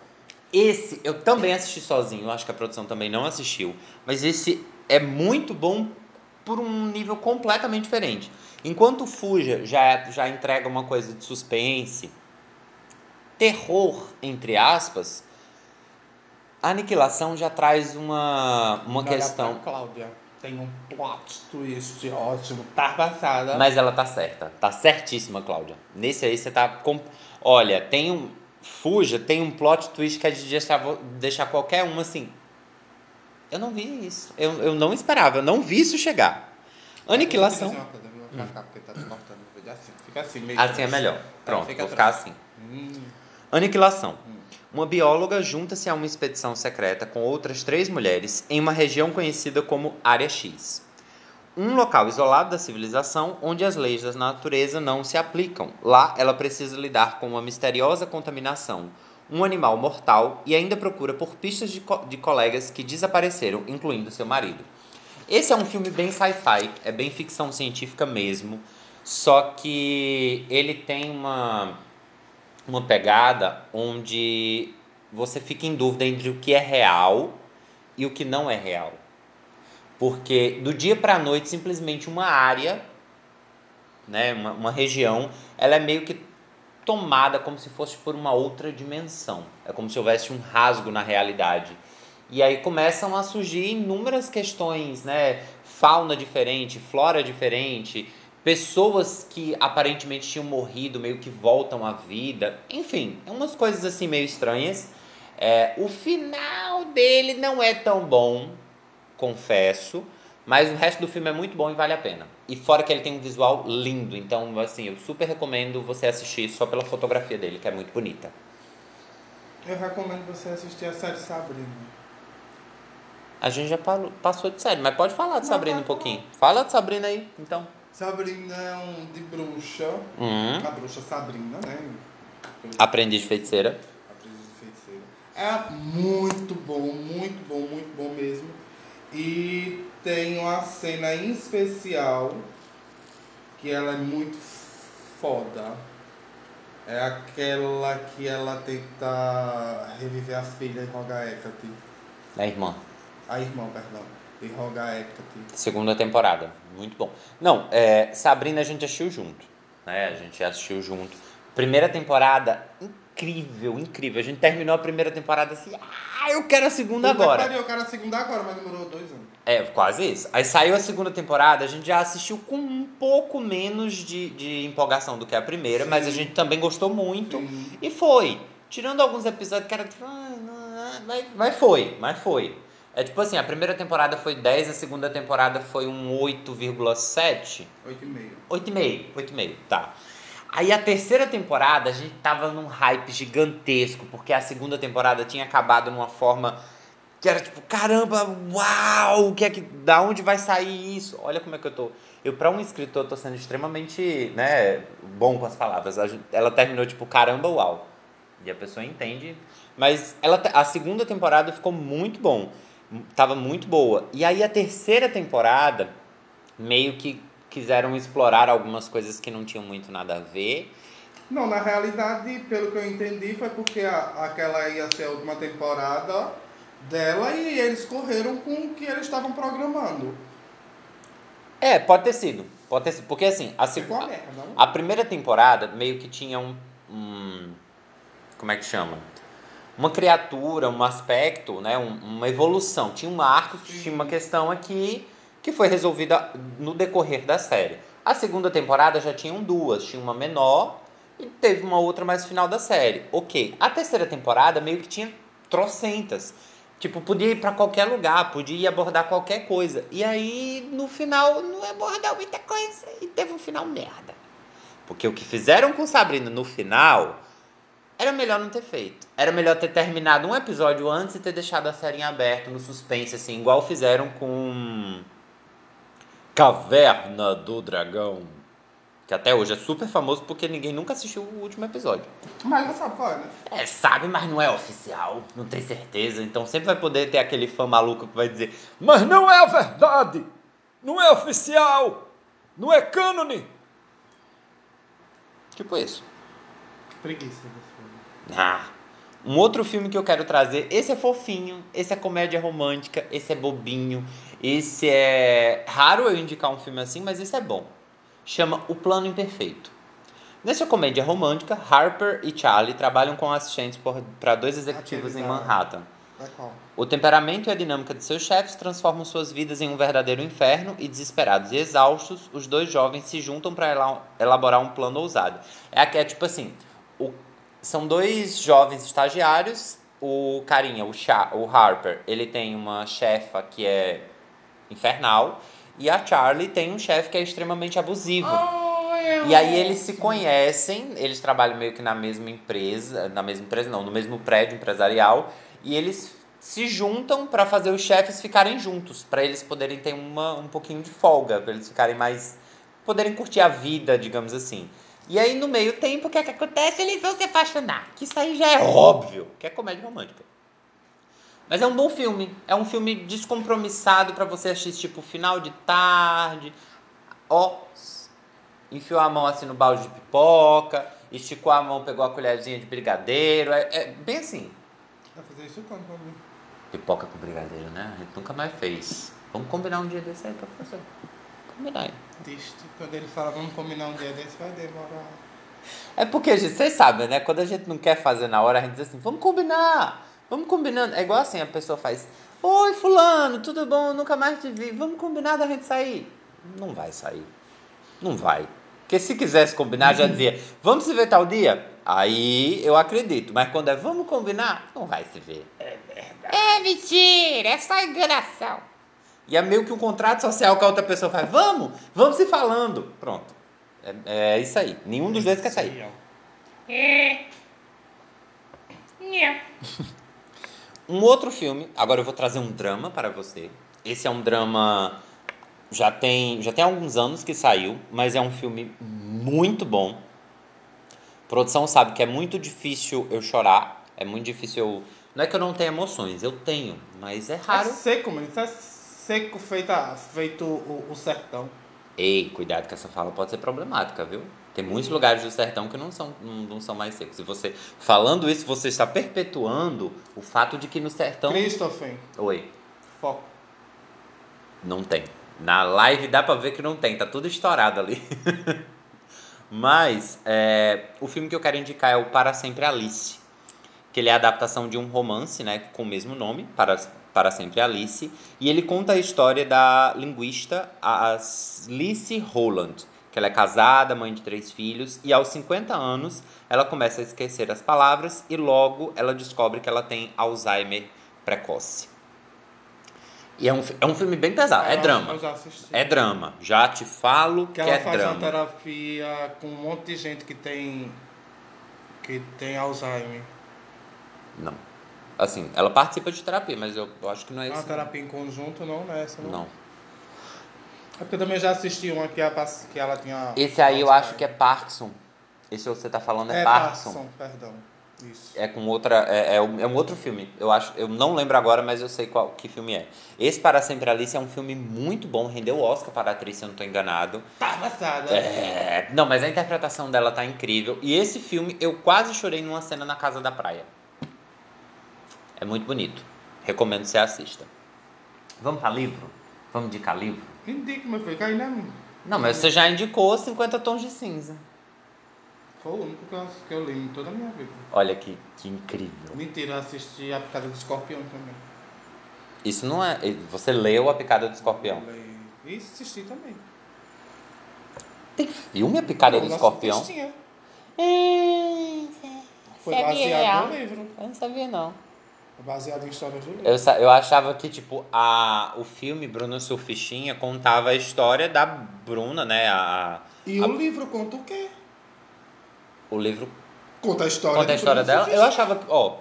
Esse eu também assisti sozinho, acho que a produção também não assistiu, mas esse é muito bom por um nível completamente diferente. Enquanto Fuja já, já entrega uma coisa de suspense, terror, entre aspas, a Aniquilação já traz uma, uma Olha questão. Cláudia, tem um plot twist ótimo, tá passada. Mas ela tá certa. Tá certíssima, Cláudia. Nesse aí você tá. Com... Olha, tem um. Fuja, tem um plot twist que é de deixar, deixar qualquer um assim. Eu não vi isso. Eu, eu não esperava, eu não vi isso chegar. Aniquilação. Cá, tá vídeo assim. Fica assim, meio Assim é melhor. Pronto, vou ficar trouxa. assim. Hum. Aniquilação. Uma bióloga junta-se a uma expedição secreta com outras três mulheres em uma região conhecida como Área X. Um local isolado da civilização onde as leis da natureza não se aplicam. Lá, ela precisa lidar com uma misteriosa contaminação, um animal mortal e ainda procura por pistas de, co- de colegas que desapareceram, incluindo seu marido. Esse é um filme bem sci-fi, é bem ficção científica mesmo, só que ele tem uma uma pegada onde você fica em dúvida entre o que é real e o que não é real. Porque do dia para a noite, simplesmente uma área, né, uma, uma região, ela é meio que tomada como se fosse por uma outra dimensão. É como se houvesse um rasgo na realidade. E aí começam a surgir inúmeras questões, né? Fauna diferente, flora diferente, pessoas que aparentemente tinham morrido meio que voltam à vida. Enfim, umas coisas assim meio estranhas. É, o final dele não é tão bom, confesso, mas o resto do filme é muito bom e vale a pena. E fora que ele tem um visual lindo, então assim, eu super recomendo você assistir só pela fotografia dele, que é muito bonita. Eu recomendo você assistir a série Sabrina. A gente já passou de série, mas pode falar de Não, Sabrina um pode pouquinho. Fala de Sabrina aí, então. Sabrina é um de bruxa. Hum. A bruxa Sabrina, né? Aprendiz de feiticeira. Aprendiz de feiticeira. É muito bom, muito bom, muito bom mesmo. E tem uma cena em especial que ela é muito foda. É aquela que ela tenta reviver a filha e rogar Hecate. A irmã. A irmã, perdão. E rogar Hecate. Segunda temporada. Muito bom. Não, é, Sabrina a gente assistiu junto. Né? A gente assistiu junto. Primeira temporada, incrível, incrível. A gente terminou a primeira temporada assim, ah, eu quero a segunda Puta agora. pariu, Eu quero a segunda agora, mas demorou dois anos. É, quase isso. Aí saiu a segunda temporada, a gente já assistiu com um pouco menos de, de empolgação do que a primeira, Sim. mas a gente também gostou muito. Sim. E foi. Tirando alguns episódios que era tipo, mas, mas foi, mas foi. É tipo assim, a primeira temporada foi 10, a segunda temporada foi um 8,7. Oito e meio. 8,5, 8,5, tá. Aí a terceira temporada a gente tava num hype gigantesco, porque a segunda temporada tinha acabado numa forma que era tipo, caramba, uau, o que é que, da onde vai sair isso? Olha como é que eu tô. Eu, pra um escritor, tô sendo extremamente, né, bom com as palavras. Ela terminou tipo, caramba, uau. E a pessoa entende. Mas ela, a segunda temporada ficou muito bom. Tava muito boa. E aí a terceira temporada, meio que quiseram explorar algumas coisas que não tinham muito nada a ver. Não, na realidade, pelo que eu entendi, foi porque a- aquela ia ser a última temporada dela e eles correram com o que eles estavam programando. É, pode ter sido. Pode ter sido. Porque assim, a, seg- a a primeira temporada meio que tinha um, um- Como é que chama? Uma criatura, um aspecto, né? um- uma evolução. Tinha um arco, tinha uma questão aqui que foi resolvida no decorrer da série. A segunda temporada já tinham duas. Tinha uma menor e teve uma outra mais final da série. Ok. A terceira temporada meio que tinha trocentas. Tipo, podia ir pra qualquer lugar, podia abordar qualquer coisa. E aí, no final, não abordou muita coisa e teve um final merda. Porque o que fizeram com Sabrina no final era melhor não ter feito. Era melhor ter terminado um episódio antes e ter deixado a série em aberto, no suspense, assim, igual fizeram com Caverna do Dragão. Que até hoje é super famoso porque ninguém nunca assistiu o último episódio. Mas não sabe é, né? É, sabe, mas não é oficial, não tem certeza. Então sempre vai poder ter aquele fã maluco que vai dizer: Mas não é a verdade! Não é oficial! Não é cânone! Tipo isso. Preguiça filme. Ah. Um outro filme que eu quero trazer, esse é fofinho, esse é comédia romântica, esse é bobinho, esse é raro eu indicar um filme assim, mas esse é bom. Chama O Plano Imperfeito. Nessa comédia romântica, Harper e Charlie trabalham como assistentes para dois executivos Aquele em Manhattan. É? O temperamento e a dinâmica de seus chefes transformam suas vidas em um verdadeiro inferno e desesperados e exaustos, os dois jovens se juntam para elaborar um plano ousado. É, é tipo assim, o- são dois jovens estagiários, o carinha, o, Cha- o Harper, ele tem uma chefa que é infernal e a Charlie tem um chefe que é extremamente abusivo. E aí eles se conhecem, eles trabalham meio que na mesma empresa, na mesma empresa não, no mesmo prédio empresarial, e eles se juntam para fazer os chefes ficarem juntos, para eles poderem ter uma, um pouquinho de folga, para eles ficarem mais poderem curtir a vida, digamos assim. E aí no meio tempo o que é que acontece? Eles vão se apaixonar, que isso aí já é óbvio, que é comédia romântica. Mas é um bom filme, é um filme descompromissado para você assistir tipo final de tarde, ó, enfiou a mão assim no balde de pipoca, esticou a mão, pegou a colherzinha de brigadeiro. É, é bem assim. Vai fazer isso quando pra mim? Pipoca com brigadeiro, né? A gente nunca mais fez. Vamos combinar um dia desse aí pra fazer. Combinar. Triste. Quando ele fala, vamos combinar um dia desse, vai demorar. É porque, gente, vocês sabem, né? Quando a gente não quer fazer na hora, a gente diz assim, vamos combinar, vamos combinando. É igual assim, a pessoa faz, oi fulano, tudo bom? Nunca mais te vi, vamos combinar da gente sair. Não vai sair. Não vai. Porque se quisesse combinar, já dizia, vamos se ver tal dia? Aí eu acredito. Mas quando é vamos combinar, não vai se ver. É mentira, é só enganação. E é meio que um contrato social que a outra pessoa faz, vamos, vamos se falando. Pronto. É, é isso aí. Nenhum dos dois quer sair. É. Um outro filme, agora eu vou trazer um drama para você. Esse é um drama já tem já tem alguns anos que saiu, mas é um filme muito bom. A produção sabe que é muito difícil eu chorar, é muito difícil eu não é que eu não tenho emoções, eu tenho, mas é É raro. seco, mano. Isso é seco feita, feito o, o sertão. Ei, cuidado que essa fala pode ser problemática, viu? Tem muitos lugares do sertão que não são, não, não são mais secos. E você, falando isso, você está perpetuando o fato de que no sertão. Christopher, Oi, foco. não tem. Na live dá pra ver que não tem, tá tudo estourado ali. Mas é, o filme que eu quero indicar é o Para Sempre Alice, que ele é a adaptação de um romance, né, com o mesmo nome, Para, Para Sempre Alice, e ele conta a história da linguista a Alice Holland, que ela é casada, mãe de três filhos, e aos 50 anos ela começa a esquecer as palavras e logo ela descobre que ela tem Alzheimer precoce. E é um, é um filme bem pesado, é Eu- drama. É drama. Já te falo que, Que ela é faz drama. uma terapia com um monte de gente que tem. que tem Alzheimer. Não. Assim, ela participa de terapia, mas eu, eu acho que não é É uma isso. terapia em conjunto, não, não é essa, não. Não. É porque eu também já assisti uma que, a, que ela tinha. Esse aí eu acho que é Parkinson. Esse que você tá falando é, É Parkinson. Parkinson, perdão. Isso. É com outra. É, é, um, é um outro filme. Eu acho. Eu não lembro agora, mas eu sei qual que filme é. Esse Para Sempre Alice é um filme muito bom. Rendeu o Oscar para a atriz, se eu não tô enganado. Tá amassada. É, não, mas a interpretação dela tá incrível. E esse filme eu quase chorei numa cena na casa da praia. É muito bonito. Recomendo que você assista. Vamos para livro? Vamos indicar livro? Indica, meu filho, que ainda é- Não, mas você já indicou 50 tons de cinza. foi o único que eu, que eu li em toda a minha vida. Olha que, que incrível. Mentira, eu assisti A Picada do Escorpião também. Isso não é. Você leu A Picada do Escorpião? Leio. E assisti também. Tem filme A Picada Não, do Escorpião? Isso Foi é baseado no livro. Eu não sabia, não. Foi baseado em histórias do livro. Eu, sa- eu achava que, tipo, a, o filme Bruna Surfichinha contava a história da Bruna, né? A, E a- o livro conta o quê? o livro Conta a história conta a do história Bruno dela. Eu achava que, ó,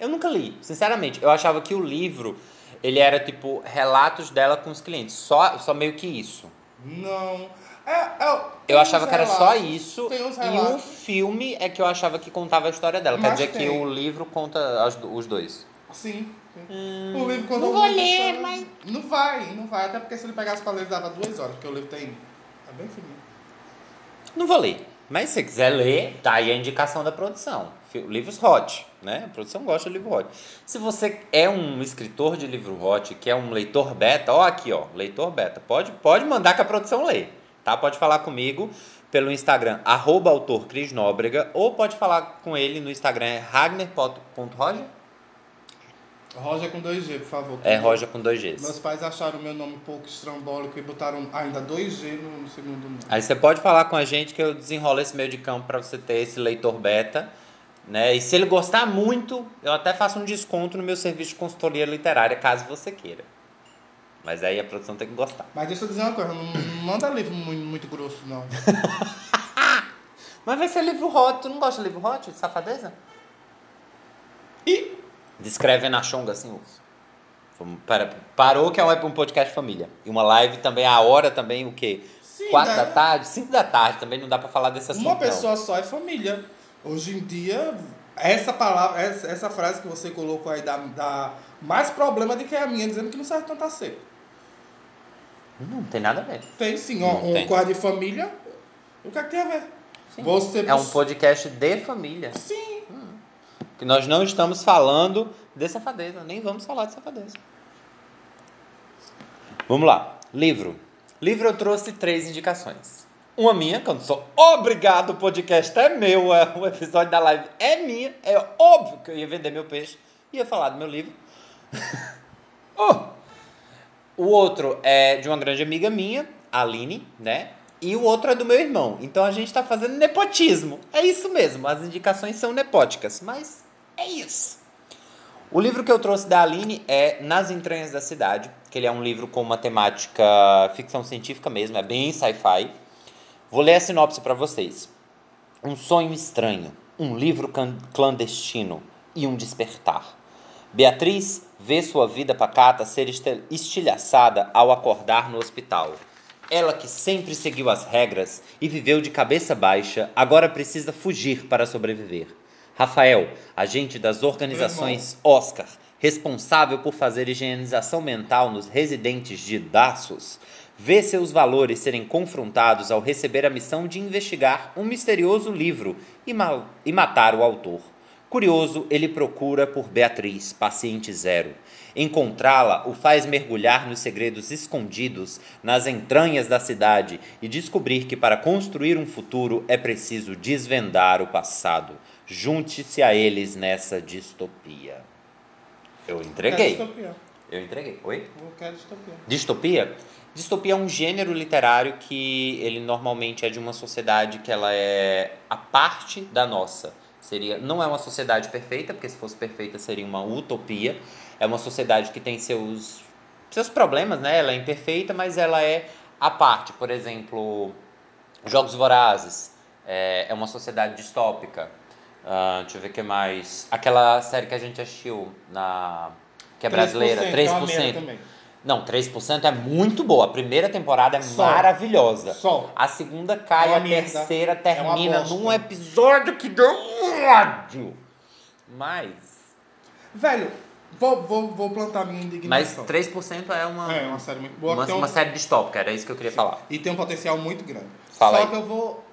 eu nunca li, sinceramente. Eu achava que o livro, ele era, tipo, relatos dela com os clientes. Só, só meio que isso. Não. É, é, Eu achava que era só isso. E o relatos. filme é que eu achava que contava a história dela. Quer Mas dizer que tem. o livro conta as os dois. Sim. Hum. O livro conta Não vou ler, história. mas- Não vai, não vai. Até porque se ele pegasse pra ler, dava duas horas, porque o livro tem. É bem fininho. Não vou ler. Mas se você quiser ler, tá aí a indicação da produção. Livros hot, né? A produção gosta de livro hot. Se você é um escritor de livro hot, que é um leitor beta, ó aqui, ó, leitor beta, pode, pode mandar que a produção lê, tá? Pode falar comigo pelo Instagram, arroba autor Cris Nóbrega, ou pode falar com ele no Instagram, é ragner.roger? Roger com 2G, por favor. É Roger com dois Gs. Meus pais acharam o meu nome um pouco estrambólico e botaram ainda 2G no, no segundo nome. Aí você pode falar com a gente que eu desenrolo esse meio de campo para você ter esse leitor beta, né? E se ele gostar muito, eu até faço um desconto no meu serviço de consultoria literária, caso você queira. Mas aí a produção tem que gostar. Mas deixa eu dizer uma coisa, não, não manda livro muito, muito grosso, não. Mas vai ser livro hot. Tu não gosta de livro hot, de safadeza? E Descreve na chonga assim. Vamos- para- Parou que é um um podcast família. E uma live também, a hora também, o quê? Sim, Quatro né? da tarde? Cinco da tarde também, não dá pra falar desse assunto uma não. pessoa só é família. Hoje em dia, essa palavra, essa, essa frase que você colocou aí dá, dá mais problema do que a minha, dizendo que não serve tanto a ser. Não tem nada a ver. Tem sim, Não um, tem. quarto de família. O que é que tem a ver? Sim. Você É um podcast de família. Sim. Que nós não estamos falando de safadeza, nem vamos falar de safadeza. Vamos lá. Livro. Livro eu trouxe três indicações. Uma minha, que eu não sou obrigado, o podcast é meu, é, o episódio da live é minha, é óbvio que eu ia vender meu peixe, ia falar do meu livro. Oh! O outro é de uma grande amiga minha, Aline, né? E o outro é do meu irmão. Então a gente tá fazendo nepotismo. É isso mesmo, as indicações são nepóticas, mas é isso. O livro que eu trouxe da Aline é Nas Entranhas da Cidade, que ele é um livro com uma temática ficção científica mesmo, é bem sci-fi. Vou ler a sinopse para vocês. Um sonho estranho, um livro clandestino e um despertar. Beatriz vê sua vida pacata ser estilhaçada ao acordar no hospital. Ela que sempre seguiu as regras e viveu de cabeça baixa, agora precisa fugir para sobreviver. Rafael, agente das organizações Oscar, responsável por fazer higienização mental nos residentes de Daços, vê seus valores serem confrontados ao receber a missão de investigar um misterioso livro e, ma- e matar o autor. Curioso, ele procura por Beatriz, paciente zero. Encontrá-la o faz mergulhar nos segredos escondidos nas entranhas da cidade e descobrir que para construir um futuro é preciso desvendar o passado. Junte-se a eles nessa distopia. Eu entreguei. distopia. Eu entreguei. Oi? Eu quero distopia. Distopia? Distopia é um gênero literário que ele normalmente é de uma sociedade que ela é a parte da nossa. Seria, não é uma sociedade perfeita, porque se fosse perfeita seria uma utopia. É uma sociedade que tem seus seus problemas, né? Ela é imperfeita, mas ela é a parte. Por exemplo, Jogos Vorazes é, é uma sociedade distópica. Ah, deixa eu ver o que mais. Aquela série que a gente assistiu na que é brasileira, 3%, é uma 3%. Não, 3% é muito boa. A primeira temporada é Só. maravilhosa. Só. A segunda cai, É uma a merda. terceira É uma termina bosta. num episódio que deu ódio. Mas. Velho, vou, vou, vou plantar minha Mas indignação. 3% é uma. É, uma série muito boa. uma, tem um- uma série distópica, era isso que eu queria falar. E tem um potencial muito grande. Fala Só aí. que eu vou.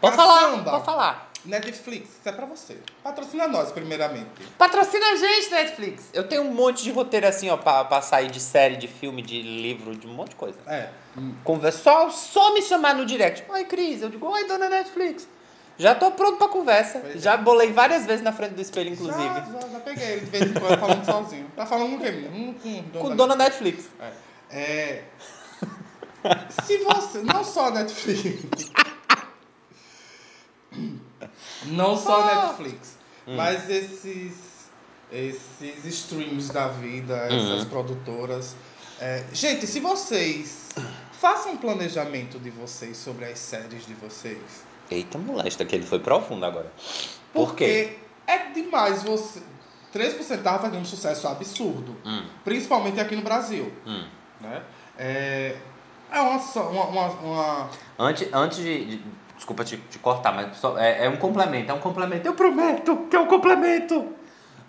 Pode falar, Caçamba. pode falar. Netflix, isso é pra você. Patrocina nós, primeiramente. Patrocina a gente, Netflix. Eu tenho um monte de roteiro assim, ó, pra, pra sair de série, de filme, de livro, de um monte de coisa. É. Conversa, só, só me chamar no direct. Oi, Cris. Eu digo, oi, dona Netflix. Já tô pronto pra conversa. Pois é. Já bolei várias vezes na frente do espelho, inclusive. Já, já, já peguei ele de vez em quando falando sozinho. Tá falando com quem? Hum, com dona Com dona Netflix. É. Se você. Não só a Netflix. Não só a Netflix. Mas esses. Esses streams da vida, essas produtoras. é, gente, se vocês. Façam um planejamento de vocês sobre as séries de vocês. Eita, molesta, que ele foi profundo agora. Por quê? Porque é demais você. 3% tava fazendo um sucesso absurdo. Hum, Principalmente aqui no Brasil. hum. né? É, é uma, só- uma, uma, uma- Antes, antes de, de- Desculpa te, te cortar, mas só- é, é um complemento, é um complemento. Eu prometo que é um complemento.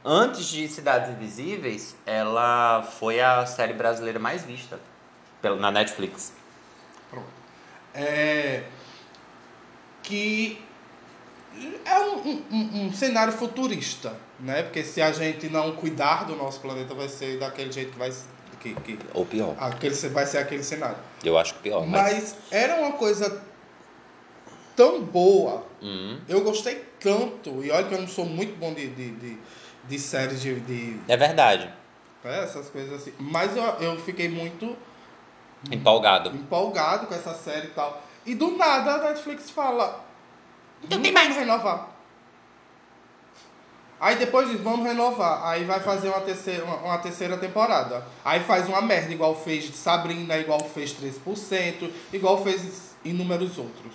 Antes de Cidades Invisíveis, ela foi a série brasileira mais vista na Netflix. pronto. é, que é um, um- um- um cenário futurista, né? Porque se a gente não cuidar do nosso planeta, vai ser daquele jeito que vai que, que Ou pior. aquele, vai ser aquele cenário. Eu acho que pior, mas. Mas era uma coisa tão boa. Hum, Eu gostei tanto. E olha que eu não sou muito bom de, de, de, de séries de, de é verdade. né, essas coisas assim. Mas eu, eu fiquei muito Empolgado. empolgado com essa série e tal. E do nada a Netflix fala. Então "Não tem vamos mais." renovar. Aí depois diz, vamos renovar. Aí vai fazer uma terceira, uma, uma terceira temporada. Aí faz uma merda, igual fez de Sabrina, igual fez 3%, igual fez inúmeros outros.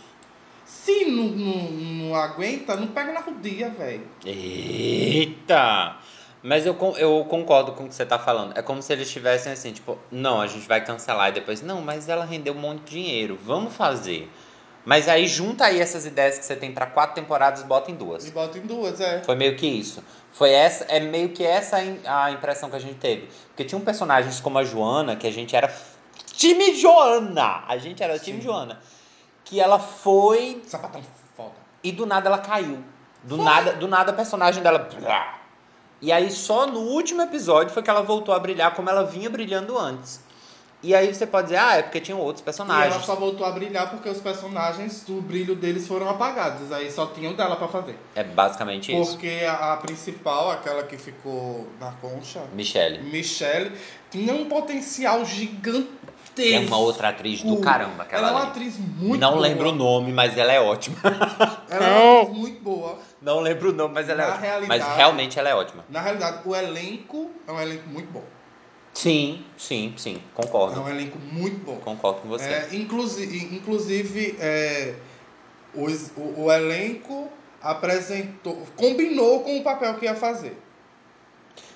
Se não, não, não aguenta, não pega na rodia, velho. Eita! Mas eu, eu concordo com o que você tá falando. É como se eles estivessem assim, tipo, não, a gente vai cancelar e depois, não, mas ela rendeu um monte de dinheiro, vamos fazer. Mas aí junta aí essas ideias que você tem pra quatro temporadas e bota em duas. E bota em duas, é. Foi meio que isso. Foi essa, é meio que essa a im- a impressão que a gente teve. Porque tinham personagens como a Joana, que a gente era time Joana. A gente era time Sim. Joana. Que ela foi Sapatão foda. e do nada ela caiu. Do nada, do nada a personagem dela. E aí só no último episódio foi que ela voltou a brilhar como ela vinha brilhando antes. E aí você pode dizer, ah, é porque tinham outros E personagens. ela só voltou a brilhar porque os personagens, o brilho deles foram apagados. Aí só tinha o dela pra fazer. É basicamente isso. Porque a, principal, aquela que ficou na concha, Michelle. Michelle, tinha um potencial gigantesco. Que é uma outra atriz do caramba, aquela Ela é uma ali. atriz muito Não boa. lembro o nome, mas ela é ótima. Ela é uma atriz muito boa. Não lembro o nome, mas ela é Na ótima. realidade- Mas realmente ela é ótima. Na realidade, o elenco é um elenco muito bom. Sim, sim, sim. É Concordo. um elenco muito bom. Concordo com você. É, inclusive, inclusive é, os- o, o elenco apresentou, combinou com o papel que ia fazer.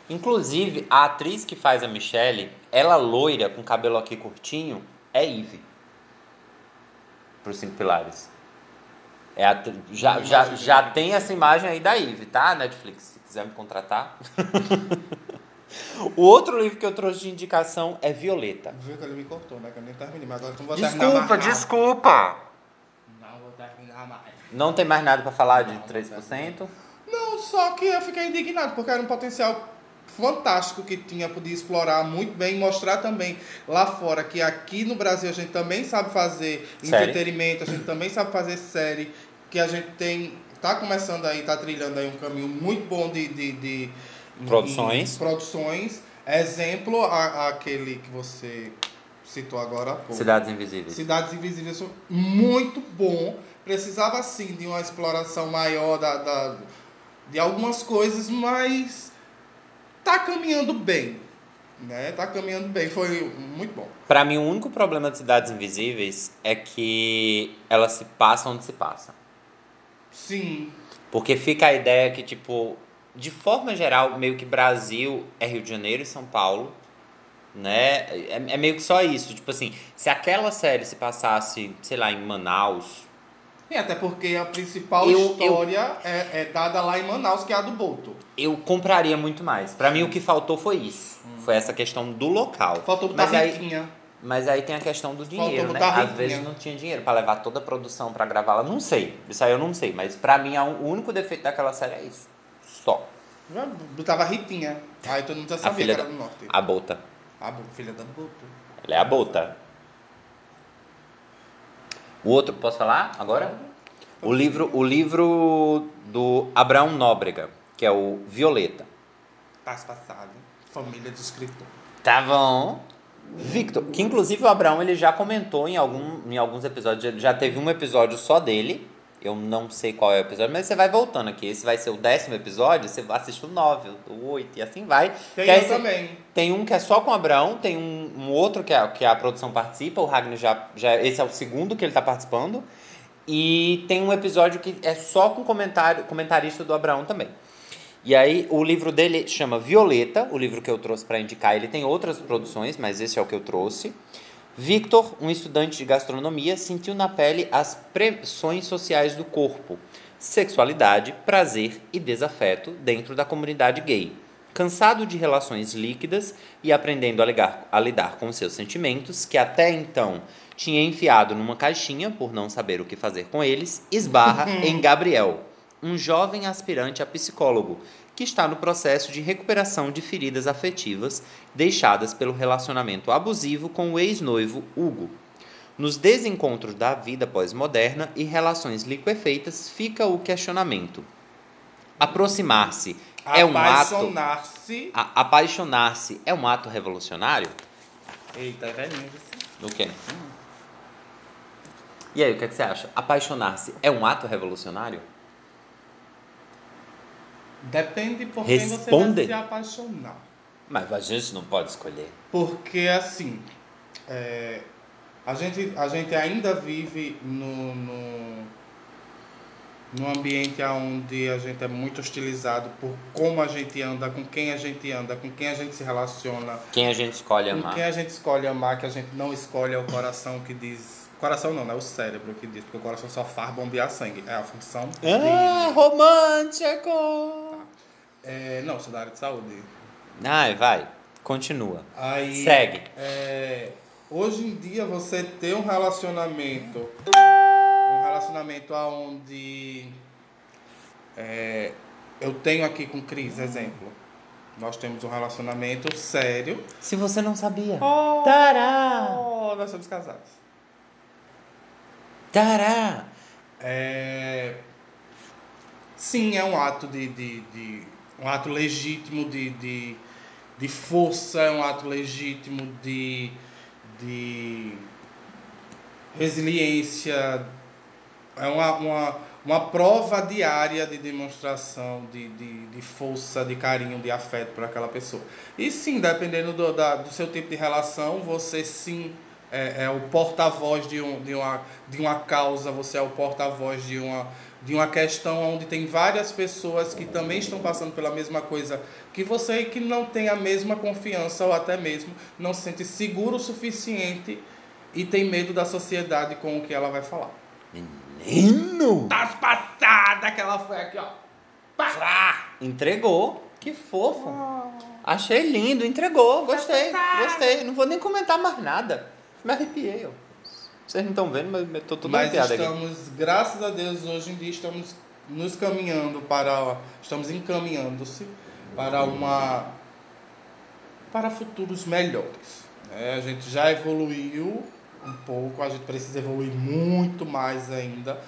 Inclusive, a atriz que faz a Michelle, ela loira, com cabelo aqui curtinho, é Eve. Para os Cinco Pilares. É a já, já, já tem essa imagem aí da Eve, tá, Netflix? Se quiser me contratar. o outro livro que eu trouxe de indicação é Violeta. Viu que ele me cortou, né? Que eu nem terminei, mas agora eu não vou terminar mais. Desculpa, não. desculpa. Não vou terminar mais. Não tem mais nada para falar de Não, não 3%? Não, só que eu fiquei indignado, porque era um potencial fantástico que tinha, podia explorar muito bem e mostrar também lá fora que aqui no Brasil a gente também sabe fazer Série. entretenimento, a gente também sabe fazer série, que a gente tem, tá começando aí, tá trilhando aí um caminho muito bom de, de, de Produções. em produções. Exemplo, a, aquele que você citou agora há pouco. Cidades Invisíveis. Cidades Invisíveis muito bom. Precisava sim de uma exploração maior da, da- de algumas coisas, mas tá caminhando bem. Né? Tá caminhando bem. Foi muito bom. Pra mim, o único problema de Cidades Invisíveis é que elas se passam onde se passa. Sim. Porque fica a ideia que, tipo, de forma geral, meio que Brasil é Rio de Janeiro e São Paulo, né? É, é meio que só isso. Tipo assim, se aquela série se passasse, sei lá, em Manaus, E até porque a principal Eu- história É, é dada lá em Manaus, que é a do Boto. eu compraria muito mais. Pra mim, o que faltou foi isso. Hum. Foi essa questão do local. Faltou botar Mas aí, mas aí tem a questão do dinheiro, né? botar Às vezes não tinha dinheiro pra levar toda a produção pra gravá-la. Não sei. Isso aí eu não sei. Mas pra mim, a- o único defeito daquela série é isso. Só. Botava Ritinha. Aí todo mundo já sabia que filha era da- do norte. A Bota. A filha da Boto. Ela é a Bota. O outro, posso falar agora? O livro, o livro do Abraão Nóbrega, que é o Violeta. Paz passado. Família de escritor. Tá bom. Victor, que inclusive o Abraão ele já comentou em, algum, em alguns episódios, já teve um episódio só dele. Eu não sei qual é o episódio, mas você vai voltando aqui. Esse vai ser o décimo episódio, você assiste o nove, o oito e assim vai. Tem Que eu você- também. Tem um que é só com o Abraão, tem um, um outro que a, que a produção participa, o Ragnar já, já. Esse é o segundo que ele tá participando. E tem um episódio que é só com comentário, comentarista do Abraão também. E aí, o livro dele chama Violeta, o livro que eu trouxe para indicar. Ele tem outras produções, mas esse é o que eu trouxe. Victor, um estudante de gastronomia, sentiu na pele as pressões sociais do corpo, sexualidade, prazer e desafeto dentro da comunidade gay. Cansado de relações líquidas e aprendendo a, ligar- a lidar com seus sentimentos, que até então tinha enfiado numa caixinha, por não saber o que fazer com eles, esbarra em Gabriel, um jovem aspirante a psicólogo, que está no processo de recuperação de feridas afetivas deixadas pelo relacionamento abusivo com o ex-noivo Hugo. Nos desencontros da vida pós-moderna e relações liquefeitas fica o questionamento. Aproximar-se é um ato. Apaixonar-se. Apaixonar-se é um ato revolucionário? Eita, é velhinho. você. O quê? E aí, o que, é que você acha? Apaixonar-se é um ato revolucionário? Depende por quem você Responde. vai se apaixonar. Mas a gente não pode escolher. Porque assim, é, a, gente, a gente ainda vive no, no, num ambiente onde a gente é muito hostilizado por como a gente anda, com quem a gente anda, com quem a gente se relaciona, Quem a gente escolhe com amar? quem a gente escolhe amar, que a gente não escolhe é o coração que diz. Coração não, é o cérebro que diz, porque o coração só faz bombear sangue. É a função Ah, dele. romântico! É, não, sou da área de saúde. Ai, vai. Continua. Aí, Segue. é, hoje em dia você ter um relacionamento, um relacionamento onde é, eu tenho aqui com Cris, exemplo. Nós temos um relacionamento sério. Se você não sabia. Oh, Tará! nós somos casados. Tará! É, sim, é um ato de, de, de- um ato legítimo de, de, de força, é um ato legítimo de, de resiliência, é uma, uma, uma prova diária de demonstração de, de, de força, de carinho, de afeto por aquela pessoa. E sim, dependendo do, da, do seu tipo de relação, você sim é, é o porta-voz de, um, de, uma, de uma causa, você é o porta-voz de uma, de uma questão onde tem várias pessoas que também estão passando pela mesma coisa que você e que não tem a mesma confiança ou até mesmo não se sente seguro o suficiente e tem medo da sociedade com o que ela vai falar. Menino! Das passadas que ela foi aqui, ó. Pá! Entregou. Que fofo. Achei lindo, entregou. Gostei, gostei. Não vou nem comentar mais nada. Me arrepiei, ó. Vocês não estão vendo, mas eu tô todo Mas arrepiado aqui. estamos, graças a Deus, hoje em dia estamos nos caminhando para. Estamos encaminhando-se para uma. para futuros melhores. né? A gente já evoluiu um pouco, a gente precisa evoluir muito mais ainda,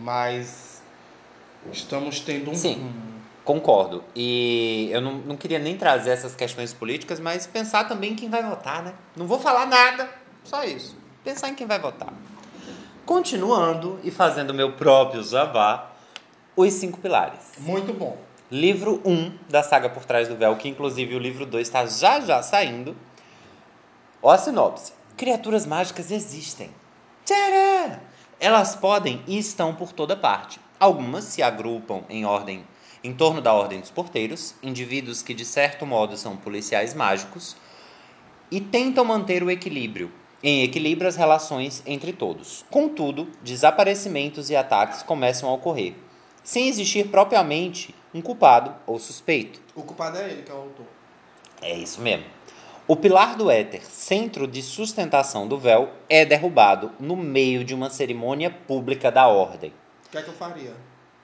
mas estamos tendo um Sim. rumo. Concordo. E eu não, não queria nem trazer essas questões políticas, mas pensar também em quem vai votar, né? Não vou falar nada, só isso. Pensar em quem vai votar. Continuando e fazendo meu próprio Zavá, Os Cinco Pilares. Muito bom. Livro 1 da saga Por Trás do Véu, que inclusive o livro 2 está já já saindo. Ó a sinopse. Criaturas mágicas existem. Tcharam! Elas podem e estão por toda parte. Algumas se agrupam em ordem em torno da ordem dos porteiros, indivíduos que de certo modo são policiais mágicos, e tentam manter o equilíbrio, em equilíbrio as relações entre todos. Contudo, desaparecimentos e ataques começam a ocorrer, sem existir propriamente um culpado ou suspeito. O culpado é ele, que é o autor. É isso mesmo. O pilar do éter, centro de sustentação do véu, é derrubado no meio de uma cerimônia pública da ordem. O que é que eu faria?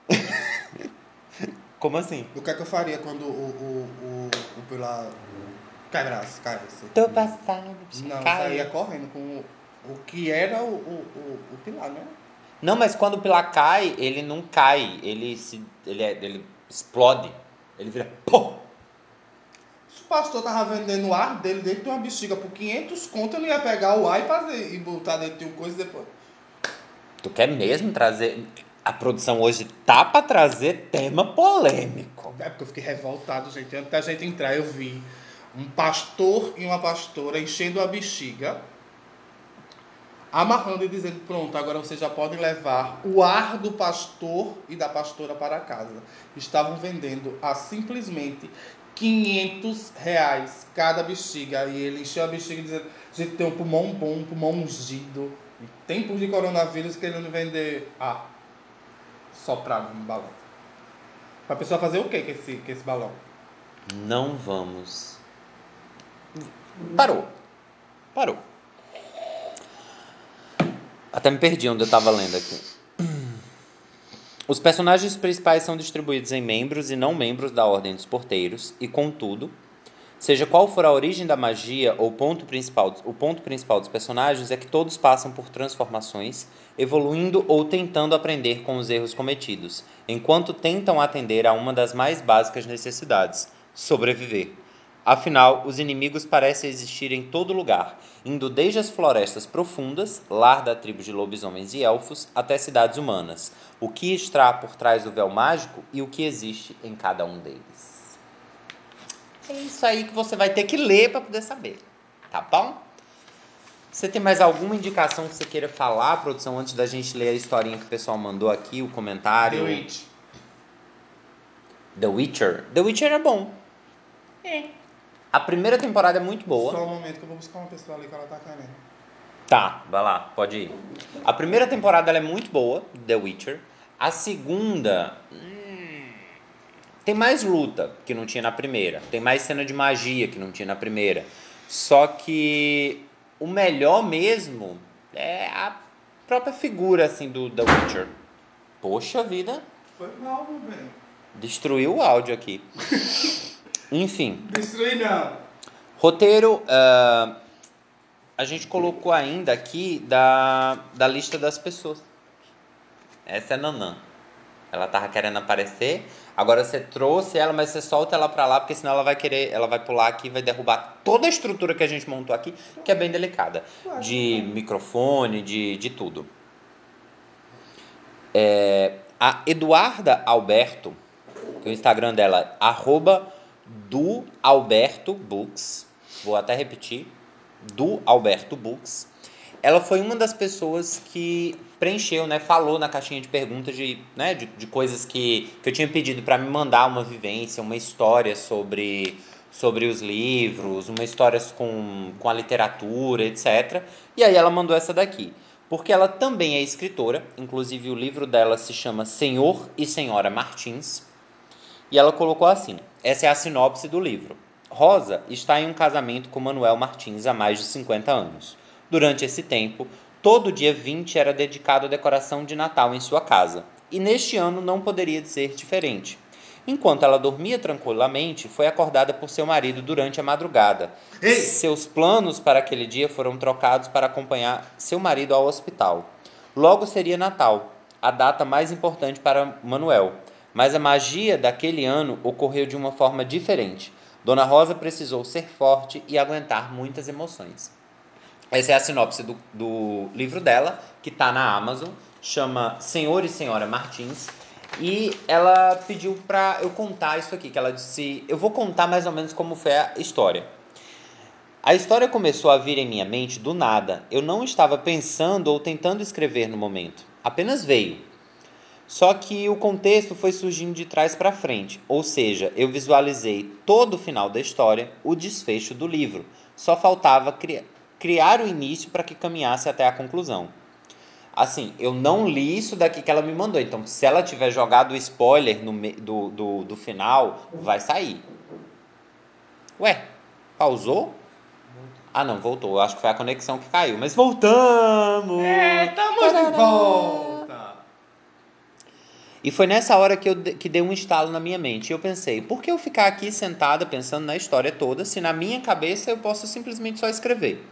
Como assim? O que é que eu faria quando o, o, o, o pilar quebrasse, caísse? Tô passando. Não, cai. saía correndo com o, o que era o, o, o, pilar, né? Não, mas quando o pilar cai, ele não cai, ele se ele, é- ele explode. Ele vira pô. Se o pastor tava vendendo o ar dele dentro de uma bexiga por 500 conto, não ia pegar o ar e fazer e botar dentro de uma coisa e depois. Tu quer mesmo trazer a produção hoje tá pra trazer tema polêmico. É porque eu fiquei revoltado, gente. Antes da gente entrar, eu vi um pastor e uma pastora enchendo a bexiga, amarrando e dizendo: Pronto, agora vocês já podem levar o ar do pastor e da pastora para casa. Estavam vendendo a simplesmente 500 reais cada bexiga. E ele encheu a bexiga dizendo: A gente tem um pulmão bom, um pulmão ungido. Em tempos de coronavírus, querendo vender ar soprado no balão. Pra pessoa fazer o que com esse, com esse balão? Não vamos. Parou. Parou. Até me perdi onde eu tava lendo aqui. Os personagens principais são distribuídos em membros e não membros da Ordem dos Porteiros, e contudo, seja qual for a origem da magia ou ponto principal, o ponto principal dos personagens é que todos passam por transformações, evoluindo ou tentando aprender com os erros cometidos, enquanto tentam atender a uma das mais básicas necessidades: sobreviver. Afinal, os inimigos parecem existir em todo lugar, indo desde as florestas profundas, lar da tribo de lobisomens e elfos, até cidades humanas. O que está por trás do véu mágico e o que existe em cada um deles. É isso aí que você vai ter que ler para poder saber, tá bom? Você tem mais alguma indicação que você queira falar, produção, antes da gente ler a historinha que o pessoal mandou aqui, o comentário? The Witch. The Witcher. The Witcher é bom. É. A primeira temporada é muito boa. Só um momento que eu vou buscar uma pessoa ali que ela tá querendo. Tá, vai lá, pode ir. A primeira temporada ela é muito boa, The Witcher. A segunda. hum, tem mais luta que não tinha na primeira. Tem mais cena de magia que não tinha na primeira. Só que o melhor mesmo é a própria figura assim do The Witcher. Poxa vida, Foi mal, meu bem. destruiu o áudio aqui. Enfim. Roteiro, ah, a gente colocou ainda aqui da, da lista das pessoas. Essa é Nanã. Ela tava querendo aparecer. Agora você trouxe ela, mas você solta ela pra lá, porque senão ela vai querer, ela vai pular aqui e vai derrubar toda a estrutura que a gente montou aqui, que é bem delicada. De microfone, de, de tudo. É, a Eduarda Alberto, que o Instagram dela é arroba do Alberto Books. Vou até repetir. Do Alberto Books. Ela foi uma das pessoas que preencheu, né? Falou na caixinha de perguntas de, né, de, de coisas que, que eu tinha pedido para me mandar uma vivência, uma história sobre, sobre os livros, uma história com, com a literatura, etc. E aí ela mandou essa daqui. Porque ela também é escritora, inclusive o livro dela se chama Senhor e Senhora Martins. E ela colocou assim: essa é a sinopse do livro. Rosa está em um casamento com Manuel Martins há mais de 50 anos. Durante esse tempo, todo dia 20 era dedicado à decoração de Natal em sua casa. E neste ano não poderia ser diferente. Enquanto ela dormia tranquilamente, foi acordada por seu marido durante a madrugada. Ei! Seus planos para aquele dia foram trocados para acompanhar seu marido ao hospital. Logo seria Natal, a data mais importante para Manuel. Mas a magia daquele ano ocorreu de uma forma diferente. Dona Rosa precisou ser forte e aguentar muitas emoções. Essa é a sinopse do, do livro dela, que está na Amazon, chama Senhor e Senhora Martins. E ela pediu para eu contar isso aqui, que ela disse, eu vou contar mais ou menos como foi a história. A história começou a vir em minha mente do nada. Eu não estava pensando ou tentando escrever no momento. Apenas veio. Só que o contexto foi surgindo de trás para frente, ou seja, eu visualizei todo o final da história, o desfecho do livro. Só faltava cri criar o início para que caminhasse até a conclusão. Assim, eu não li isso daqui que ela me mandou, então se ela tiver jogado o spoiler no do, do, do final, vai sair. Ué, pausou? Ah, não, voltou. Eu acho que foi a conexão que caiu. Mas voltamos! É, estamos de volta. E foi nessa hora que, eu, que deu um estalo na minha mente. Eu pensei, por que eu ficar aqui sentada pensando na história toda, se na minha cabeça eu posso simplesmente só escrever?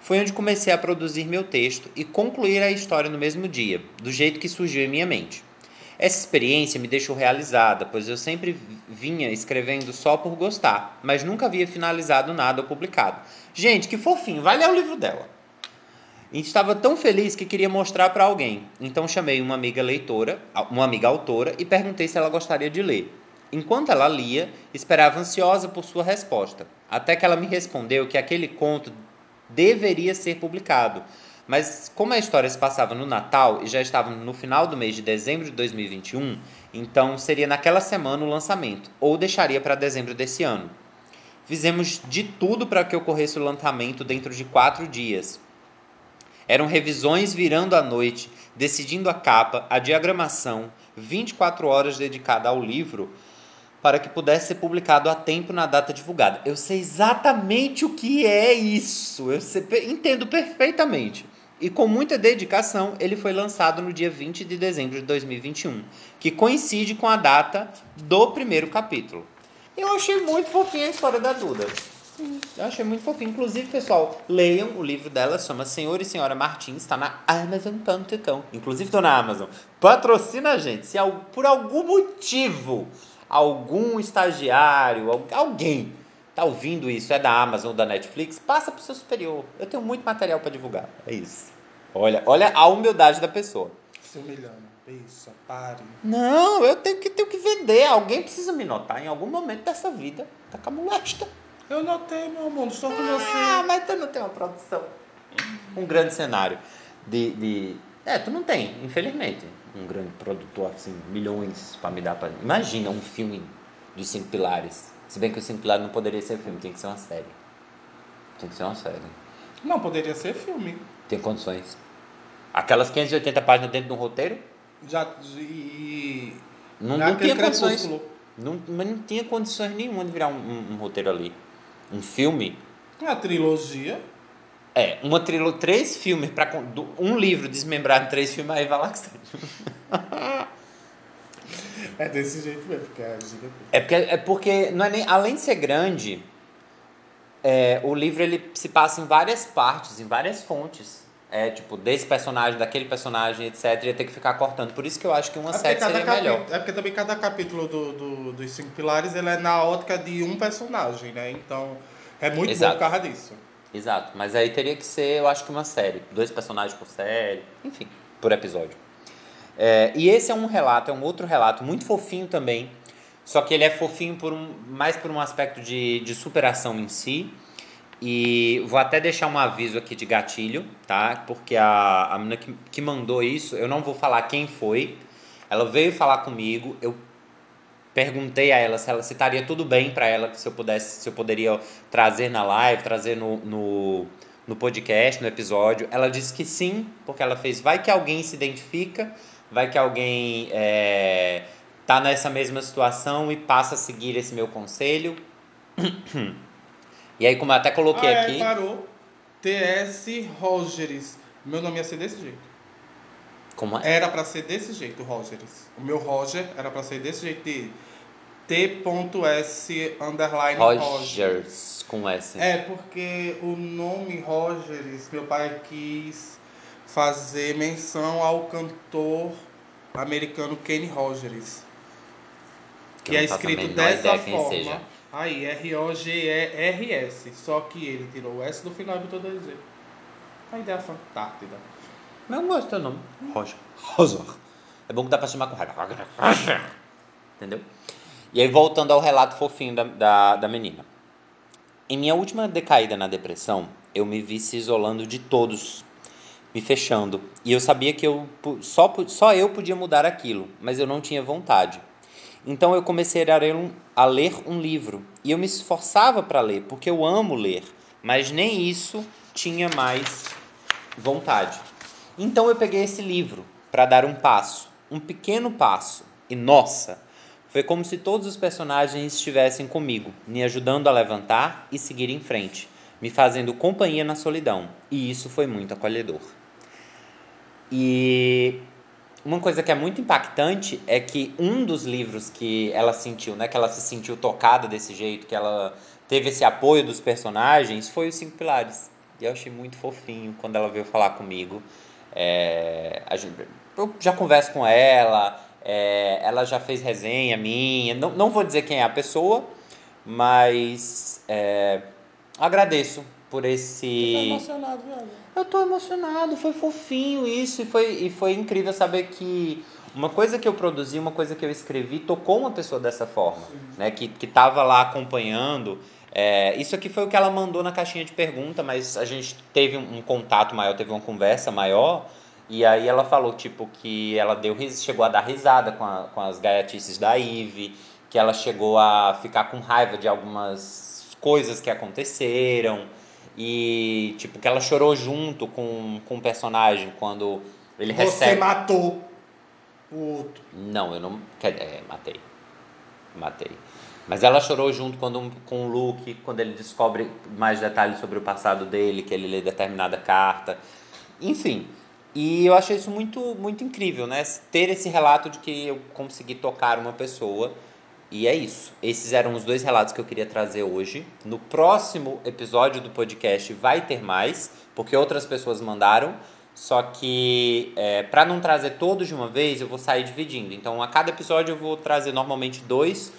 Foi onde comecei a produzir meu texto e concluir a história no mesmo dia, do jeito que surgiu em minha mente. Essa experiência me deixou realizada, pois eu sempre vinha escrevendo só por gostar, mas nunca havia finalizado nada ou publicado. Gente, que fofinho, vai ler o livro dela. E estava tão feliz que queria mostrar para alguém. Então chamei uma amiga leitora, uma amiga autora, e perguntei se ela gostaria de ler. Enquanto ela lia, esperava ansiosa por sua resposta, até que ela me respondeu que aquele conto deveria ser publicado. Mas como a história se passava no Natal e já estava no final do mês de dezembro de 2021, então seria naquela semana o lançamento, ou deixaria para dezembro desse ano. Fizemos de tudo para que ocorresse o lançamento dentro de quatro dias, eram revisões virando à noite, decidindo a capa, a diagramação, 24 horas dedicada ao livro para que pudesse ser publicado a tempo na data divulgada. Eu sei exatamente o que é isso. Eu sei- entendo perfeitamente. E com muita dedicação, ele foi lançado no dia 20 de dezembro de 2021, que coincide com a data do primeiro capítulo. Eu achei muito fofinha a história da Duda. Eu achei muito fofinho. Inclusive, pessoal, leiam o livro dela, chama Senhor e Senhora Martins, está na Amazon.com. Inclusive, estou na Amazon. Patrocina a gente. Se por algum motivo algum estagiário, alguém tá ouvindo isso, é da Amazon ou da Netflix, passa pro seu superior. Eu tenho muito material para divulgar. É isso. Olha, olha a humildade da pessoa. Se humilhando. Isso, pare. Não, eu tenho que, tenho que vender. Alguém precisa me notar em algum momento dessa vida. Tá com a molesta. Eu notei, meu amor, estou com ah, você. Ah, mas tu não tem uma produção. Um grande cenário de, de... É, tu não tem, infelizmente. Um grande produtor, assim, milhões para me dar para. Imagina um filme dos cinco pilares. Se bem que os cinco pilares não poderia ser filme, tem que ser uma série. Tem que ser uma série. Não, poderia ser filme. Tem condições. Aquelas 580 páginas dentro de um roteiro? Já. E. Não, não tinha condições. Não, mas não tinha condições nenhuma de virar um, um, um roteiro ali um filme. Uma trilogia. É, uma trilogia, três filmes para um livro desmembrado em três filmes aí vai lá que É desse jeito mesmo, porque é gigantesco. É porque, é porque não é nem, além de ser grande, é, o livro ele se passa em várias partes, em várias fontes. É, tipo, desse personagem, daquele personagem, etc. Ia ter que ficar cortando. Por isso que eu acho que uma é série seria melhor. É porque também cada capítulo do, do, dos cinco pilares ele é na ótica de um personagem, né? Então, é muito Exato. bom por causa disso. Exato. Mas aí teria que ser, eu acho que uma série. Dois personagens por série. Enfim, por episódio. É, e esse é um relato, é um outro relato muito fofinho também. Só que ele é fofinho por um, mais por um aspecto de, de superação em si e vou até deixar um aviso aqui de gatilho, tá? Porque a, a menina que, que mandou isso, eu não vou falar quem foi. Ela veio falar comigo, eu perguntei a ela se ela se estaria tudo bem para ela, se eu pudesse, se eu poderia trazer na live, trazer no, no, no podcast, no episódio. Ela disse que sim, porque ela fez. Vai que alguém se identifica, vai que alguém é, tá nessa mesma situação e passa a seguir esse meu conselho. E aí, como eu até coloquei ah, aqui. É, parou. TS Rogers. Meu nome ia ser desse jeito. Como é? Era para ser desse jeito, Rogers. O meu Roger era para ser desse jeito de T.S. underline Rogers. Com S. É, porque o nome Rogers, meu pai quis fazer menção ao cantor americano Kenny Rogers. Que, que é escrito dessa forma. Aí, R-O-G-E-R-S. Só que ele tirou o S do final e botou dois Z. A ideia é fantástica. Mas eu gosto do nome. Roger. Roger. É bom que dá pra chamar com raiva. Entendeu? E aí, voltando ao relato fofinho da, da, da menina. Em minha última decaída na depressão, eu me vi se isolando de todos, me fechando. E eu sabia que eu, só, só eu podia mudar aquilo, mas eu não tinha vontade. Então eu comecei a ler um, a ler um livro e eu me esforçava para ler, porque eu amo ler, mas nem isso tinha mais vontade. Então eu peguei esse livro para dar um passo, um pequeno passo, e nossa, foi como se todos os personagens estivessem comigo, me ajudando a levantar e seguir em frente, me fazendo companhia na solidão, e isso foi muito acolhedor. E uma coisa que é muito impactante é que um dos livros que ela sentiu, né, que ela se sentiu tocada desse jeito, que ela teve esse apoio dos personagens, foi Os Cinco Pilares. E eu achei muito fofinho quando ela veio falar comigo. É, gente, eu já converso com ela, é, ela já fez resenha minha. Não, não vou dizer quem é a pessoa, mas é, agradeço por esse. Tô emocionado, viado. Eu tô emocionado, foi fofinho isso e foi, e foi incrível saber que uma coisa que eu produzi, uma coisa que eu escrevi, tocou uma pessoa dessa forma, Sim. né? Que, que tava lá acompanhando. É, isso aqui foi o que ela mandou na caixinha de pergunta, mas a gente teve um, um contato maior, teve uma conversa maior. E aí ela falou, tipo, que ela deu, chegou a dar risada com, a, com as gaiatices da Ive, que ela chegou a ficar com raiva de algumas coisas que aconteceram. E, tipo, que ela chorou junto com, com o personagem quando ele Você recebe. Você matou o outro. Não, eu não. Quer, é, matei. Matei. Mas ela chorou junto quando, com o Luke, quando ele descobre mais detalhes sobre o passado dele, que ele lê determinada carta. Enfim. E eu achei isso muito, muito incrível, né? Ter esse relato de que eu consegui tocar uma pessoa. E é isso. Esses eram os dois relatos que eu queria trazer hoje. No próximo episódio do podcast vai ter mais, porque outras pessoas mandaram. Só que é, para não trazer todos de uma vez, eu vou sair dividindo. Então, a cada episódio eu vou trazer normalmente dois,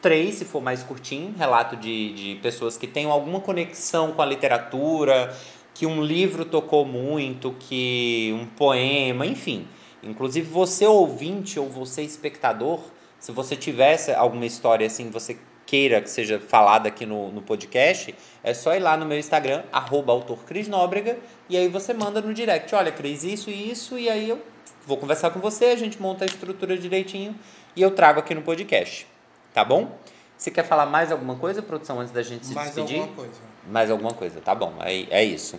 três, se for mais curtinho, relato de, de pessoas que tenham alguma conexão com a literatura, que um livro tocou muito, que um poema, enfim. Inclusive você ouvinte ou você espectador, se você tivesse alguma história assim, você queira que seja falada aqui no, no podcast, é só ir lá no meu Instagram, arroba autor Cris Nóbrega, e aí você manda no direct, olha Cris, isso e isso, e aí eu vou conversar com você, a gente monta a estrutura direitinho e eu trago aqui no podcast. Tá bom? Você quer falar mais alguma coisa, produção, antes da gente se Mais despedir? alguma coisa. Mais alguma coisa, tá bom, é, é isso.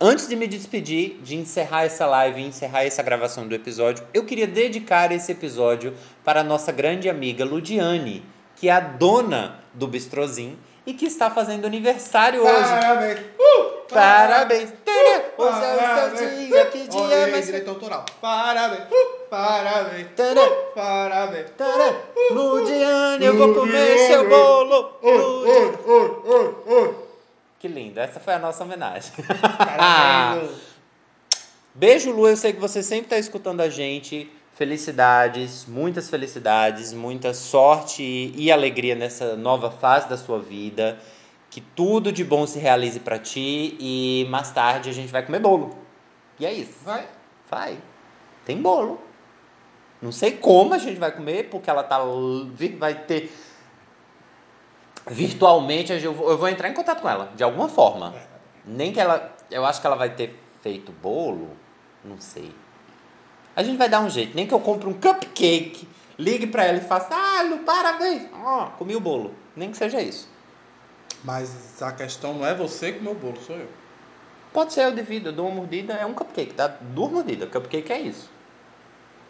Antes de me despedir, de encerrar essa live, encerrar essa gravação do episódio, eu queria dedicar esse episódio para a nossa grande amiga Ludiane, que é a dona do Bistrozinho e que está fazendo aniversário hoje. Parabéns! Uh! Parabéns! Tadã! Hoje é o Parabéns! seu dia, que dia Olha mais... direito autoral. Parabéns! Uh! Parabéns! Tadã! Uh! Parabéns! Tadã! Ludiane, eu vou comer seu bolo! Essa foi a nossa homenagem. Parabéns! Lu. Beijo, Lu. Eu sei que você sempre está escutando a gente. Felicidades, muitas felicidades, muita sorte e alegria nessa nova fase da sua vida. Que tudo de bom se realize para ti e mais tarde a gente vai comer bolo. E é isso. Vai? Vai. Tem bolo. Não sei como a gente vai comer, porque ela tá vai ter virtualmente eu vou, eu vou entrar em contato com ela de alguma forma. Nem que ela, eu acho que ela vai ter feito bolo, não sei. A gente vai dar um jeito, nem que eu compre um cupcake, ligue pra ela e faça: "Ah, Lu, parabéns". Ó, comi o bolo. Nem que seja isso. Mas a questão não é você comer o bolo, sou eu. Pode ser eu divido, eu dou uma mordida, é um cupcake, dá duas mordidas. Cupcake é isso.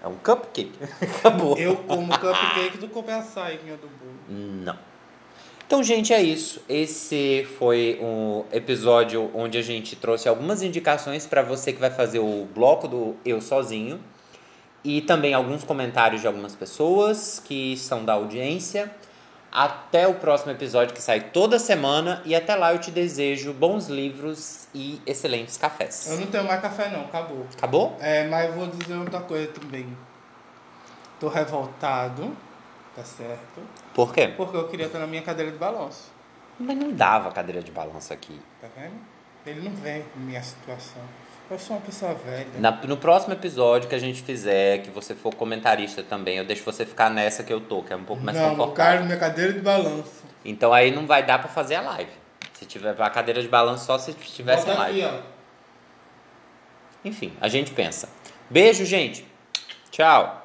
É um cupcake. Acabou. Eu como cupcake, tu come a sainha do bolo. Não. Então, gente, é isso. Esse foi um episódio onde a gente trouxe algumas indicações para você que vai fazer o bloco do Eu Sozinho e também alguns comentários de algumas pessoas que são da audiência. Até o próximo episódio que sai toda semana e até lá eu te desejo bons livros e excelentes cafés. Eu não tenho mais café não, acabou. Acabou? É, mas eu vou dizer outra coisa também. Tô revoltado, tá certo? Por quê? Porque eu queria estar na minha cadeira de balanço, Mas não dava cadeira de balanço aqui. tá vendo? Ele não vem com minha situação. Eu sou uma pessoa velha. Na- no próximo episódio que a gente fizer, que você for comentarista também, eu deixo você ficar nessa que eu tô, que é um pouco mais não, confortável. minha cadeira de balanço. Então aí não vai dar pra fazer a live. Se tiver a cadeira de balanço só se tivesse Bota live. aqui, ó. Enfim, a gente pensa. Beijo, gente. Tchau.